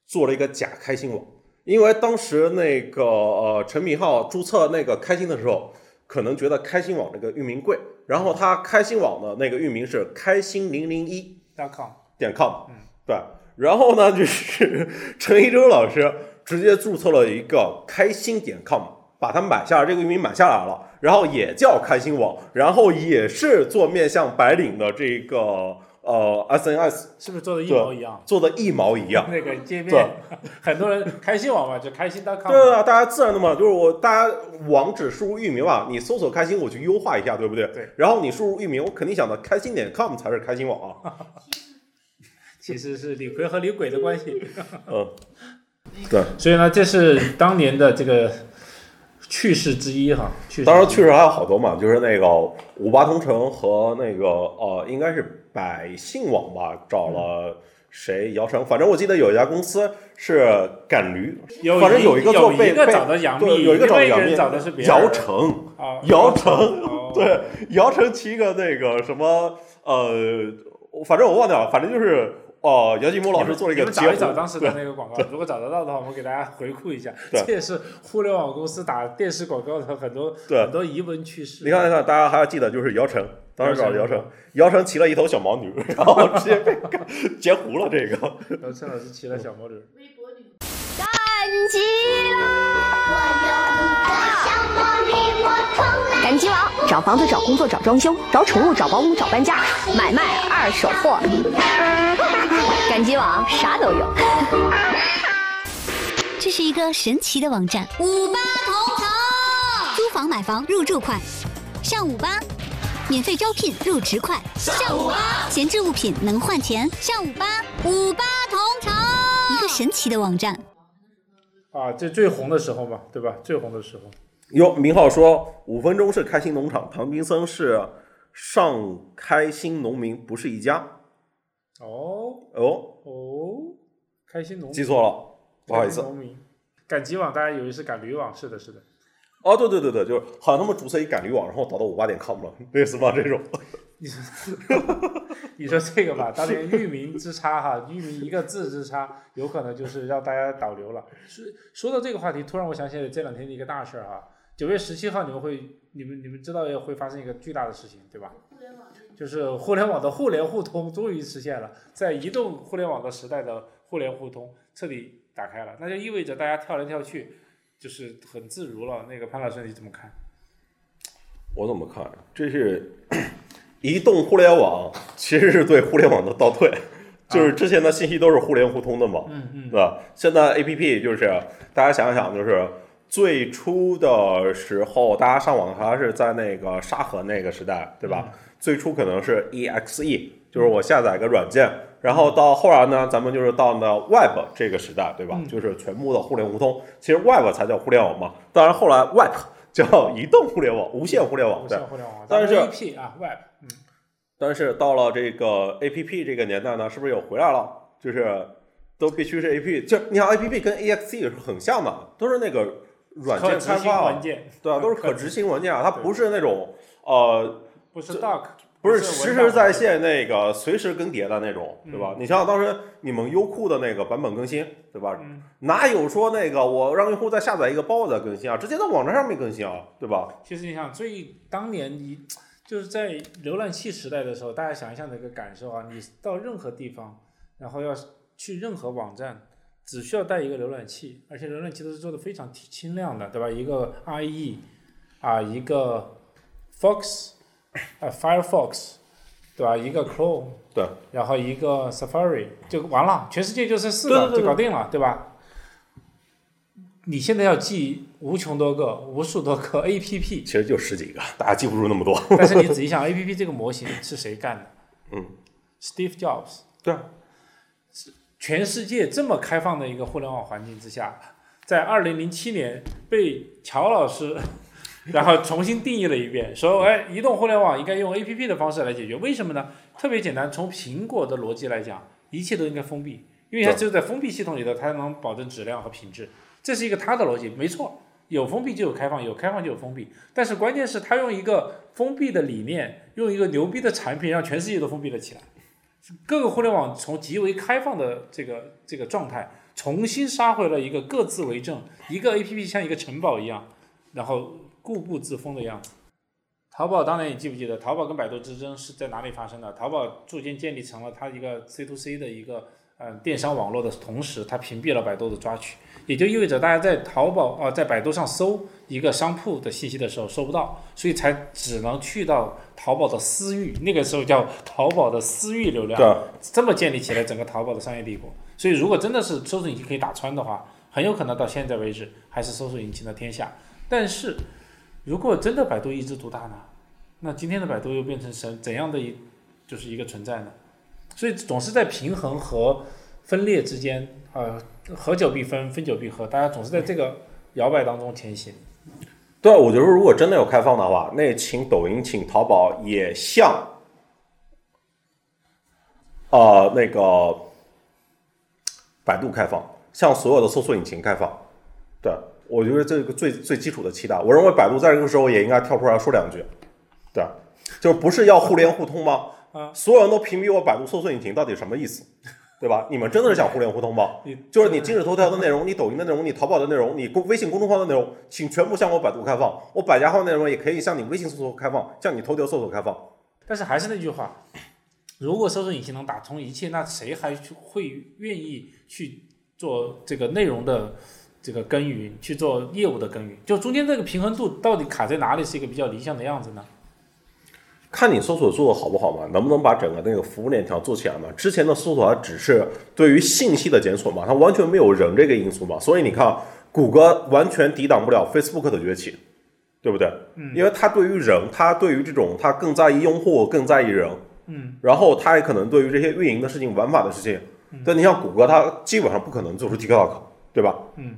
做了一个假开心网。因为当时那个呃陈明浩注册那个开心的时候，可能觉得开心网这个域名贵，然后他开心网的那个域名是开心零零一 .com 点 com，对，然后呢就是陈一舟老师直接注册了一个开心点 com，把它买下来，这个域名买下来了，然后也叫开心网，然后也是做面向白领的这个呃 SNS，是不是做的一模一样？做的一毛一样。[laughs] 那个界对面，[laughs] 很多人开心网嘛，就开心 .com，对对对，大家自然的嘛，就是我大家网址输入域名嘛，你搜索开心，我去优化一下，对不对？对。然后你输入域名，我肯定想到开心点 com 才是开心网啊。[laughs] 其实是李逵和李鬼的关系。嗯，对。所以呢，这是当年的这个趣事之一哈。趣事当然，趣事还有好多嘛，就是那个五八同城和那个呃，应该是百姓网吧，找了谁？姚晨，反正我记得有一家公司是赶驴，有反正有一个做有被被找的杨对幂，有一个找的杨幂，找的是别人。姚晨。啊，姚晨，哦。[laughs] 对，姚晨起一个那个什么呃，反正我忘掉了，反正就是哦，姚劲波老师做了一个截胡找一找当时的那个广告，如果找得到的话，我们给大家回顾一下。这也是互联网公司打电视广告的很多对。很多疑问趣事。你看，你看，大家还要记得，就是姚晨，当时找姚姚晨晨，姚晨骑了一头小毛驴，[laughs] 然后直接被截胡了。这个，然后陈老师骑了小毛驴，赶集啦！赶集网找房子、找工作、找装修、找宠物、找保姆、找搬家、买卖二手货。赶集网啥都有。这是一个神奇的网站，五八同城，租房买房入住快，上五八，免费招聘入职快，上五八，闲置物品能换钱，上五八，五八同城，一个神奇的网站。啊，这最红的时候嘛，对吧？最红的时候，哟，明浩说五分钟是开心农场，唐宾森是上开心农民，不是一家。哦。哦，哦，开心农民。记错了，不好意思。农民，赶集网大家以为是赶驴网，是的，是的。哦，对对对对，就是好像他们注册一赶驴网，然后导到五八点 com 了，类似吧这种。你说，你说这个吧，当年域名之差哈，域名一个字之差，有可能就是让大家导流了。说说到这个话题，突然我想起来这两天的一个大事儿哈，九月十七号你们会，你们你们知道要会发生一个巨大的事情，对吧？互联网就是互联网的互联互通终于实现了，在移动互联网的时代的互联互通彻底打开了，那就意味着大家跳来跳去，就是很自如了。那个潘老师你怎么看？我怎么看？这是移动互联网，其实是对互联网的倒退。就是之前的信息都是互联互通的嘛，嗯嗯对吧？现在 A P P 就是大家想想，就是最初的时候，大家上网还是在那个沙盒那个时代，对吧？最初可能是 E X E，就是我下载一个软件，然后到后来呢，咱们就是到呢 Web 这个时代，对吧？嗯就是全部的互联互通。其实 Web 才叫互联网嘛，当然后来 Web [laughs] 叫移动互联网、无线互联网，无对线互联网，但是 A P 啊，Web，嗯。但是到了这个 A P P 这个年代呢，是不是又回来了？就是都必须是 A P P，就你看 A P P 跟 E X E 是很像的，都是那个软件开发啊文件，对啊，都是可执行文件啊，它不是那种呃，不是 doc，不是是实时在线那个随时更迭的那种，对吧？嗯你想想当时你们优酷的那个版本更新，对吧？嗯哪有说那个我让用户再下载一个包再更新啊？直接在网站上面更新啊，对吧？其实你想，最当年你就是在浏览器时代的时候，大家想一下那个感受啊，你到任何地方，然后要去任何网站，只需要带一个浏览器，而且浏览器都是做的非常轻量的，对吧？一个 IE 啊，一个 Fox 啊 Firefox，对吧？一个 Chrome，对，然后一个 Safari 就完了，全世界就这四个就搞定了，对吧？你现在要记无穷多个、无数多个 APP，其实就十几个，大家记不住那么多。[laughs] 但是你仔细想，[laughs] A P P 这个模型是谁干的？嗯，Steve Jobs。对啊，全世界这么开放的一个互联网环境之下，在二零零七年被乔老师，然后重新定义了一遍，说，哎，移动互联网应该用 A P P 的方式来解决。为什么呢？特别简单，从苹果的逻辑来讲，一切都应该封闭，因为它只有在封闭系统里头，它能保证质量和品质，这是一个它的逻辑，没错。有封闭就有开放，有开放就有封闭，但是关键是它用一个封闭的理念，用一个牛逼的产品，让全世界都封闭了起来。各个互联网从极为开放的这个这个状态，重新杀回了一个各自为政，一个 A P P 像一个城堡一样，然后固步自封的样子。淘宝当年你记不记得，淘宝跟百度之争是在哪里发生的？淘宝逐渐建立成了它一个 C to C 的一个嗯电商网络的同时，它屏蔽了百度的抓取。也就意味着大家在淘宝啊，在百度上搜一个商铺的信息的时候搜不到，所以才只能去到淘宝的私域，那个时候叫淘宝的私域流量，这么建立起来整个淘宝的商业帝国。所以如果真的是搜索引擎可以打穿的话，很有可能到现在为止还是搜索引擎的天下。但是如果真的百度一枝独大呢？那今天的百度又变成什怎样的一就是一个存在呢？所以总是在平衡和分裂之间。呃，合久必分，分久必合，大家总是在这个摇摆当中前行。对，我觉得如果真的有开放的话，那请抖音、请淘宝也像，呃，那个百度开放，向所有的搜索引擎开放。对，我觉得这个最最基础的期待。我认为百度在这个时候也应该跳出来说两句。对，就是不是要互联互通吗？[laughs] 啊，所有人都屏蔽我百度搜索引擎，到底什么意思？对吧？你们真的是想互联互通吗？[laughs] 就是你今日头条的内容，你抖音的内容，你淘宝的内容，你公微信公众号的内容，请全部向我百度开放。我百家号内容也可以向你微信搜索开放，向你头条搜索开放。但是还是那句话，如果搜索引擎能打通一切，那谁还去会愿意去做这个内容的这个耕耘，去做业务的耕耘？就中间这个平衡度到底卡在哪里，是一个比较理想的样子呢？看你搜索做的好不好嘛，能不能把整个那个服务链条做起来嘛？之前的搜索它只是对于信息的检索嘛，它完全没有人这个因素嘛，所以你看，谷歌完全抵挡不了 Facebook 的崛起，对不对？嗯，因为它对于人，它对于这种，它更在意用户，更在意人，嗯，然后它也可能对于这些运营的事情、玩法的事情，但，你像谷歌，它基本上不可能做出 TikTok，对吧？嗯。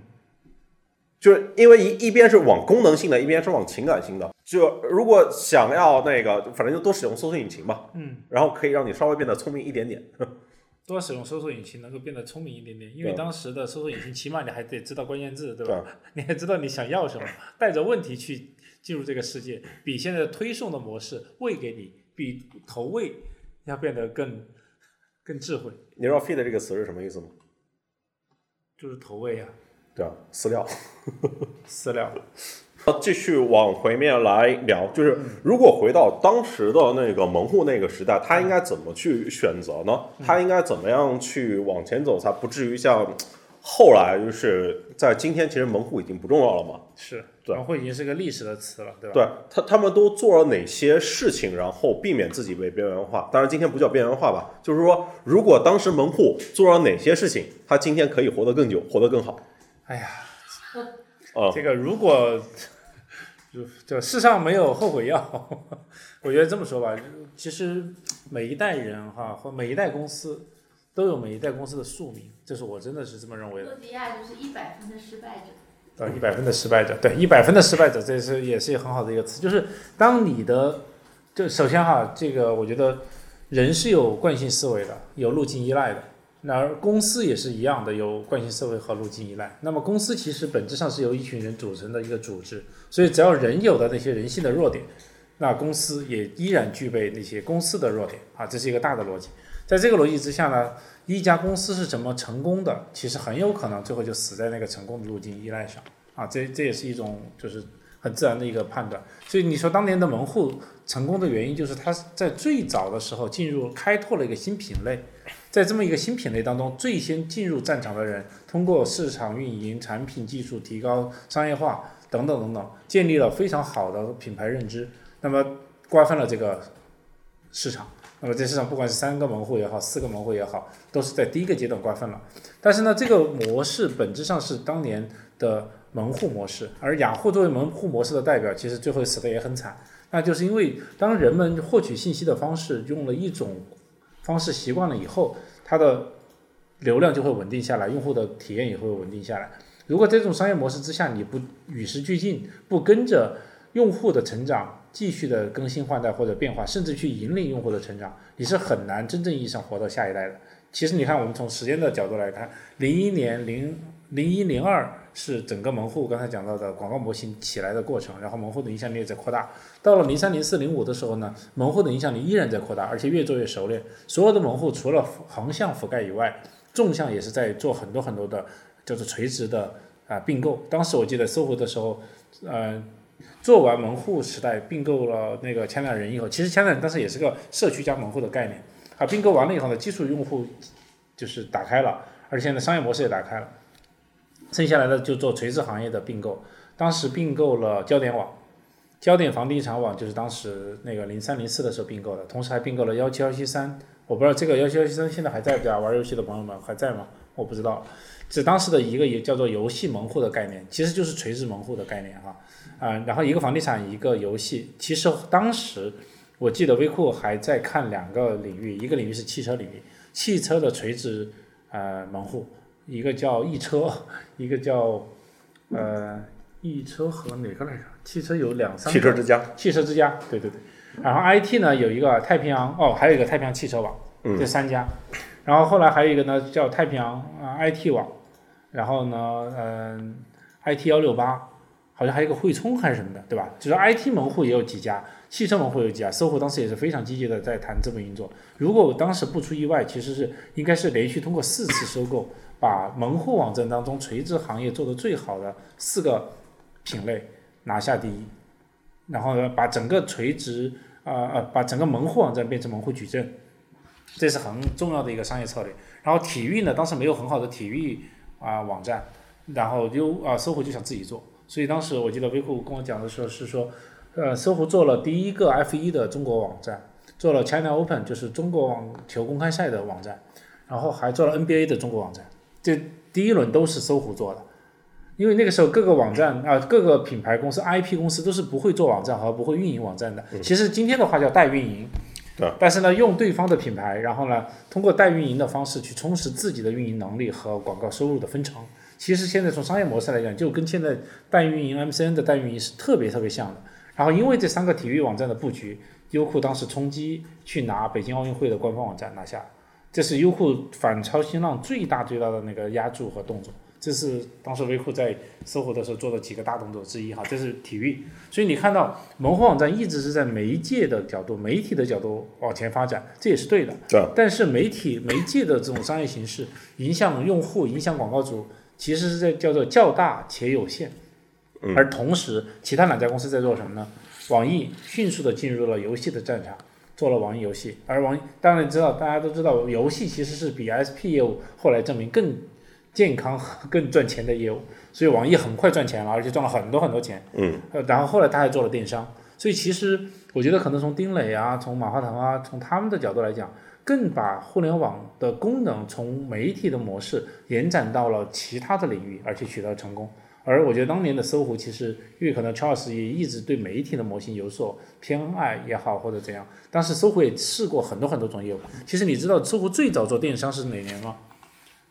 就是因为一一边是往功能性的，一边是往情感性的。就如果想要那个，反正就多使用搜索引擎吧。嗯，然后可以让你稍微变得聪明一点点。多使用搜索引擎能够变得聪明一点点，因为当时的搜索引擎起码你还得知道关键字，对吧？[laughs] 你还知道你想要什么，带着问题去进入这个世界，比现在的推送的模式喂给你，比投喂要变得更更智慧。你知道 “feed” 这个词是什么意思吗？就是投喂呀。对啊，饲料，[laughs] 饲料。继续往回面来聊，就是如果回到当时的那个门户那个时代，他应该怎么去选择呢？他应该怎么样去往前走，才不至于像后来就是在今天，其实门户已经不重要了嘛？是，门户已经是个历史的词了，对吧？对他，他们都做了哪些事情，然后避免自己被边缘化？当然，今天不叫边缘化吧，就是说，如果当时门户做了哪些事情，他今天可以活得更久，活得更好。哎呀，哦，这个如果 [laughs] 就这世上没有后悔药，[laughs] 我觉得这么说吧，其实每一代人哈或每一代公司都有每一代公司的宿命，这是我真的是这么认为的。诺基亚就是一百分的失败者。呃，一百分的失败者，对，一百分的失败者，这是也是很好的一个词，就是当你的，就首先哈，这个我觉得人是有惯性思维的，有路径依赖的。那而公司也是一样的，有惯性思维和路径依赖。那么公司其实本质上是由一群人组成的一个组织，所以只要人有的那些人性的弱点，那公司也依然具备那些公司的弱点啊，这是一个大的逻辑。在这个逻辑之下呢，一家公司是怎么成功的，其实很有可能最后就死在那个成功的路径依赖上啊，这这也是一种就是很自然的一个判断。所以你说当年的门户成功的原因，就是它在最早的时候进入开拓了一个新品类。在这么一个新品类当中，最先进入战场的人，通过市场运营、产品技术提高、商业化等等等等，建立了非常好的品牌认知，那么瓜分了这个市场。那么这市场不管是三个门户也好，四个门户也好，都是在第一个阶段瓜分了。但是呢，这个模式本质上是当年的门户模式，而雅虎作为门户模式的代表，其实最后死的也很惨。那就是因为当人们获取信息的方式用了一种。方式习惯了以后，它的流量就会稳定下来，用户的体验也会稳定下来。如果这种商业模式之下你不与时俱进，不跟着用户的成长继续的更新换代或者变化，甚至去引领用户的成长，你是很难真正意义上活到下一代的。其实你看，我们从时间的角度来看，零一年、零零一、零二是整个门户刚才讲到的广告模型起来的过程，然后门户的影响力也在扩大。到了零三、零四、零五的时候呢，门户的影响力依然在扩大，而且越做越熟练。所有的门户除了横向覆盖以外，纵向也是在做很多很多的叫做垂直的啊并购。当时我记得搜狐的时候，呃。做完门户时代并购了那个千量人以后，其实千量人当时也是个社区加门户的概念啊。并购完了以后呢，基础用户就是打开了，而且呢商业模式也打开了，剩下来的就做垂直行业的并购。当时并购了焦点网，焦点房地产网就是当时那个零三零四的时候并购的，同时还并购了幺七幺七三。我不知道这个幺七幺七三现在还在不在？玩游戏的朋友们还在吗？我不知道。这当时的一个也叫做游戏门户的概念，其实就是垂直门户的概念哈。啊，然后一个房地产，一个游戏。其实当时我记得微库还在看两个领域，一个领域是汽车领域，汽车的垂直呃门户，一个叫易车，一个叫呃易车和哪个来着？汽车有两三。汽车之家。汽车之家，对对对。然后 IT 呢有一个太平洋哦，还有一个太平洋汽车网，这三家。然后后来还有一个呢叫太平洋啊 IT 网，然后呢嗯 IT 幺六八。好像还有一个汇聪还是什么的，对吧？就是 IT 门户也有几家，汽车门户有几家，搜狐当时也是非常积极的在谈资本运作。如果我当时不出意外，其实是应该是连续通过四次收购，把门户网站当中垂直行业做的最好的四个品类拿下第一，然后呢，把整个垂直啊啊，把整个门户网站变成门户矩阵，这是很重要的一个商业策略。然后体育呢，当时没有很好的体育啊网站，然后优啊搜狐就想自己做。所以当时我记得微库跟我讲的时候是说，呃，搜狐做了第一个 F 一的中国网站，做了 China Open 就是中国网球公开赛的网站，然后还做了 NBA 的中国网站，这第一轮都是搜狐做的。因为那个时候各个网站啊，各个品牌公司 IP 公司都是不会做网站和不会运营网站的。其实今天的话叫代运营，对。但是呢，用对方的品牌，然后呢，通过代运营的方式去充实自己的运营能力和广告收入的分成。其实现在从商业模式来讲，就跟现在代运营 MCN 的代运营是特别特别像的。然后因为这三个体育网站的布局，优酷当时冲击去拿北京奥运会的官方网站拿下，这是优酷反超新浪最大最大的那个压注和动作。这是当时微库在搜狐的时候做的几个大动作之一哈。这是体育，所以你看到门户网站一直是在媒介的角度、媒体的角度往前发展，这也是对的。对。但是媒体媒介的这种商业形式影响用户、影响广告主。其实是在叫做较大且有限，而同时，其他两家公司在做什么呢？网易迅速的进入了游戏的战场，做了网易游戏。而网易当然知道，大家都知道，游戏其实是比 SP 业务后来证明更健康、更赚钱的业务。所以网易很快赚钱了，而且赚了很多很多钱。嗯。然后后来他还做了电商。所以其实我觉得，可能从丁磊啊，从马化腾啊，从他们的角度来讲。更把互联网的功能从媒体的模式延展到了其他的领域，而且取得了成功。而我觉得当年的搜狐其实，因为可能 Charles 也一直对媒体的模型有所偏爱也好，或者怎样。但是搜狐也试过很多很多种业务。其实你知道搜狐最早做电商是哪年吗？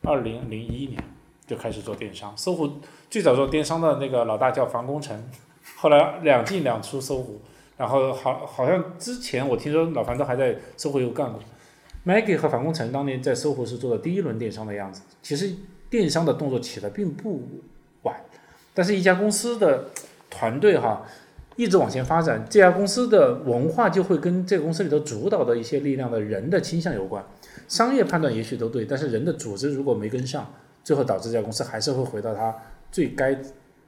二零零一年就开始做电商。搜狐最早做电商的那个老大叫樊功成，后来两进两出搜狐，然后好好像之前我听说老樊都还在搜狐有干过。Maggie 和樊工成当年在搜狐是做的第一轮电商的样子，其实电商的动作起的并不，但是一家公司的团队哈一直往前发展，这家公司的文化就会跟这个公司里头主导的一些力量的人的倾向有关。商业判断也许都对，但是人的组织如果没跟上，最后导致这家公司还是会回到它最该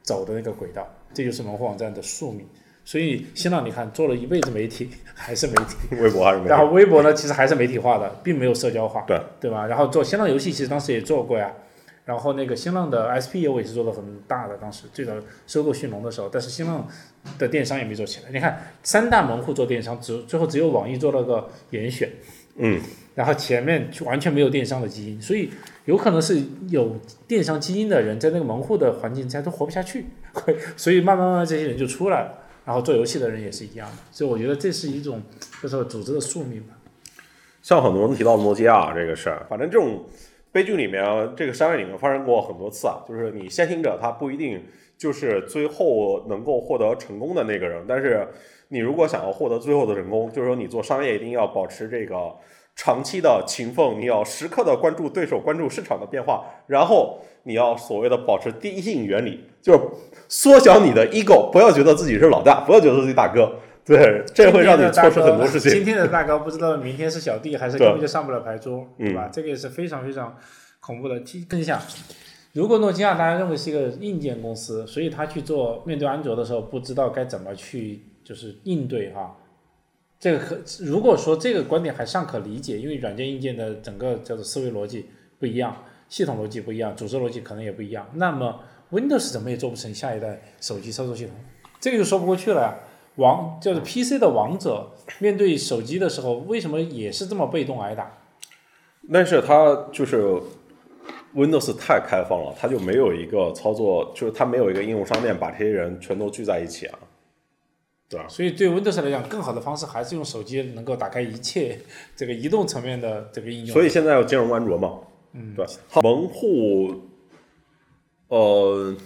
走的那个轨道，这就是门户网站的宿命。所以新浪你看做了一辈子媒体，还是媒体，[laughs] 微博还是媒体。然后微博呢，其实还是媒体化的，并没有社交化，对对吧？然后做新浪游戏，其实当时也做过呀。然后那个新浪的 SP 业务也是做的很大的，当时最早收购迅龙的时候，但是新浪的电商也没做起来。你看三大门户做电商，只最后只有网易做了个严选，嗯，然后前面完全没有电商的基因，所以有可能是有电商基因的人在那个门户的环境下都活不下去，所以慢慢慢这些人就出来了。然后做游戏的人也是一样的，所以我觉得这是一种就是组织的宿命吧。像很多人提到诺基亚这个事儿，反正这种悲剧里面，这个商业里面发生过很多次啊。就是你先行者他不一定就是最后能够获得成功的那个人，但是你如果想要获得最后的成功，就是说你做商业一定要保持这个长期的勤奋，你要时刻的关注对手、关注市场的变化，然后你要所谓的保持第一性原理，就是缩小你的 ego，不要觉得自己是老大，不要觉得自己大哥，[laughs] 对，这会让你错失很多事情。今天的大哥不知道明天是小弟还是根本就上不了牌桌，对吧？这个也是非常非常恐怖的。更像，如果诺基亚大家认为是一个硬件公司，所以他去做面对安卓的时候，不知道该怎么去就是应对哈。这个可如果说这个观点还尚可理解，因为软件硬件的整个叫做思维逻辑不一样，系统逻辑不一样，组织逻辑可能也不一样。那么 Windows 怎么也做不成下一代手机操作系统，这个就说不过去了呀。王就是 PC 的王者，面对手机的时候，为什么也是这么被动挨打？但是它就是 Windows 太开放了，它就没有一个操作，就是它没有一个应用商店把这些人全都聚在一起啊。对啊，所以对 Windows 来讲，更好的方式还是用手机能够打开一切这个移动层面的这个应用。所以现在要兼容安卓嘛？嗯，对。门户，呃，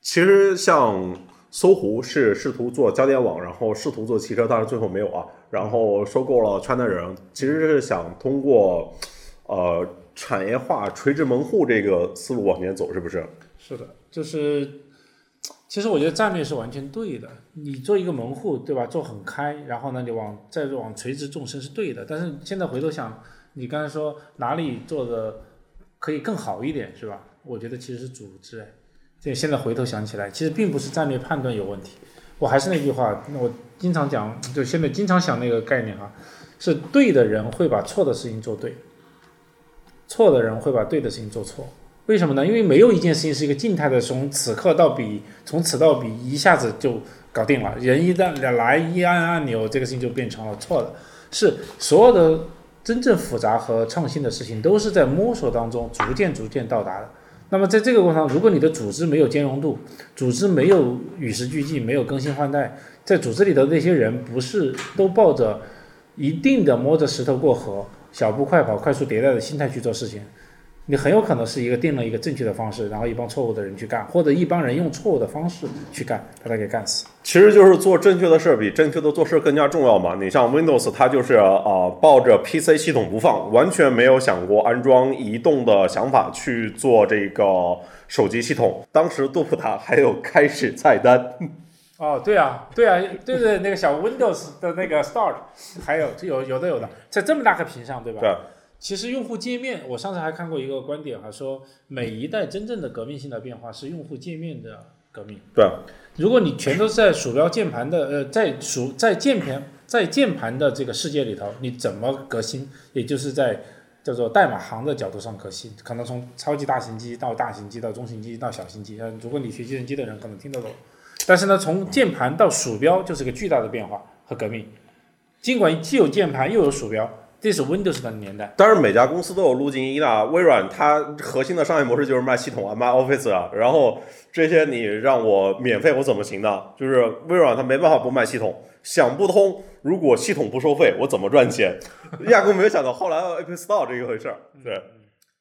其实像搜狐是试图做家电网，然后试图做汽车，但是最后没有啊。然后收购了圈内人，其实是想通过呃产业化、垂直门户这个思路往前走，是不是？是的，就是。其实我觉得战略是完全对的。你做一个门户，对吧？做很开，然后呢，你往再往垂直纵深是对的。但是现在回头想，你刚才说哪里做的可以更好一点，是吧？我觉得其实是组织。这现在回头想起来，其实并不是战略判断有问题。我还是那句话，我经常讲，就现在经常想那个概念啊，是对的人会把错的事情做对，错的人会把对的事情做错。为什么呢？因为没有一件事情是一个静态的，从此刻到彼，从此到彼一下子就搞定了。人一旦来一按按钮，这个事情就变成了错的。是所有的真正复杂和创新的事情，都是在摸索当中逐渐逐渐到达的。那么在这个过程，如果你的组织没有兼容度，组织没有与时俱进，没有更新换代，在组织里的那些人不是都抱着一定的摸着石头过河、小步快跑、快速迭代的心态去做事情。你很有可能是一个定了一个正确的方式，然后一帮错误的人去干，或者一帮人用错误的方式去干，把他给干死。其实就是做正确的事儿比正确的做事更加重要嘛。你像 Windows，它就是啊抱着 PC 系统不放，完全没有想过安装移动的想法去做这个手机系统。当时杜普塔还有开始菜单。哦，对啊，对啊，对对，那个小 Windows 的那个 Start，还有有有的有的，在这么大个屏上，对吧？对。其实用户界面，我上次还看过一个观点哈，说每一代真正的革命性的变化是用户界面的革命。对，如果你全都是在鼠标键盘的呃，在鼠在键盘在键盘的这个世界里头，你怎么革新？也就是在叫做代码行的角度上革新，可能从超级大型机到大型机到中型机到小型机，嗯，如果你学计算机的人可能听得懂。但是呢，从键盘到鼠标就是个巨大的变化和革命。尽管既有键盘又有鼠标。这是 Windows 的年代，当然每家公司都有路径一的。微软它核心的商业模式就是卖系统啊，卖 Office 啊。然后这些你让我免费，我怎么行呢？就是微软它没办法不卖系统，想不通，如果系统不收费，我怎么赚钱？[laughs] 压根没有想到后来 App Store 这一回事儿。对，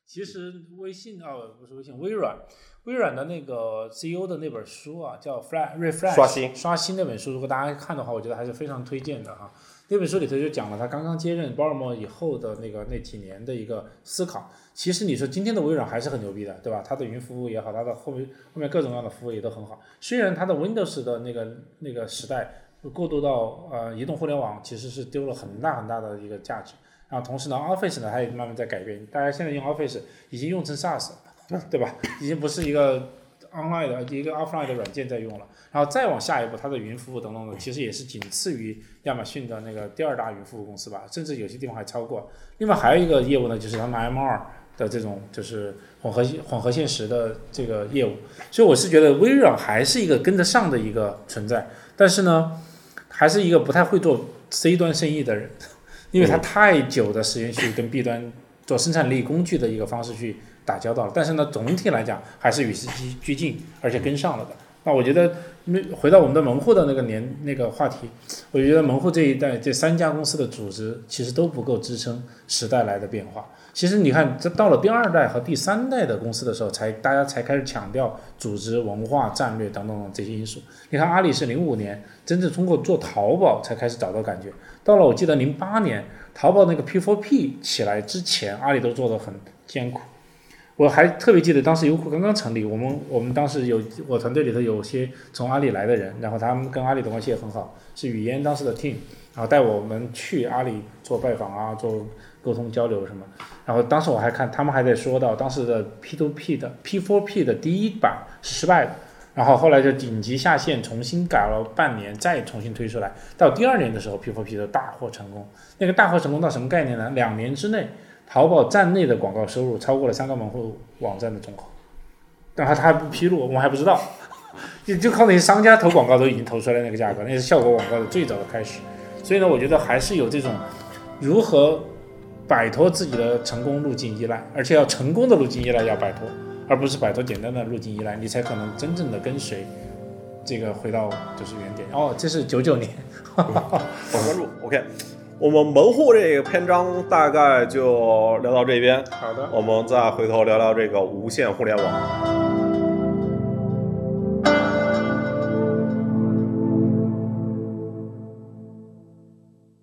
其实微信啊，不是微信，微软，微软的那个 CEO 的那本书啊，叫 Flash Refresh 刷新刷新那本书，如果大家看的话，我觉得还是非常推荐的啊。那本书里头就讲了他刚刚接任鲍尔默以后的那个那几年的一个思考。其实你说今天的微软还是很牛逼的，对吧？它的云服务也好，它的后面后面各种各样的服务也都很好。虽然它的 Windows 的那个那个时代过渡到呃移动互联网，其实是丢了很大很大的一个价值。然后同时呢，Office 呢它也慢慢在改变。大家现在用 Office 已经用成 SaaS，对吧？已经不是一个 online 的一个 offline 的软件在用了。然后再往下一步，它的云服务等等的，其实也是仅次于亚马逊的那个第二大云服务公司吧，甚至有些地方还超过。另外还有一个业务呢，就是他们 MR 的这种就是混合混合现实的这个业务。所以我是觉得微软还是一个跟得上的一个存在，但是呢，还是一个不太会做 C 端生意的人，因为他太久的时间去跟 B 端做生产力工具的一个方式去打交道了。但是呢，总体来讲还是与时俱进，而且跟上了的。那我觉得，没回到我们的门户的那个年那个话题，我觉得门户这一代这三家公司的组织其实都不够支撑时代来的变化。其实你看，这到了第二代和第三代的公司的时候，才大家才开始强调组织、文化、战略等等等这些因素。你看，阿里是零五年真正通过做淘宝才开始找到感觉，到了我记得零八年淘宝那个 P4P 起来之前，阿里都做得很艰苦。我还特别记得当时优酷刚刚成立，我们我们当时有我团队里头有些从阿里来的人，然后他们跟阿里的关系也很好，是语嫣当时的 team，然后带我们去阿里做拜访啊，做沟通交流什么。然后当时我还看他们还在说到当时的 P2P 的 P4P 的第一版是失败的，然后后来就紧急下线，重新改了半年，再重新推出来。到第二年的时候，P4P 的大获成功。那个大获成功到什么概念呢？两年之内，淘宝站内的广告收入超过了三个门户网站的总和。但他他还不披露，我们还不知道，就 [laughs] 就靠那些商家投广告都已经投出来那个价格，那是效果广告的最早的开始。所以呢，我觉得还是有这种如何。摆脱自己的成功路径依赖，而且要成功的路径依赖要摆脱，而不是摆脱简单的路径依赖，你才可能真正的跟随这个回到就是原点。哦，这是九九年，[laughs] 我关注。OK，我们门户这个篇章大概就聊到这边。好的，我们再回头聊聊这个无线互联网。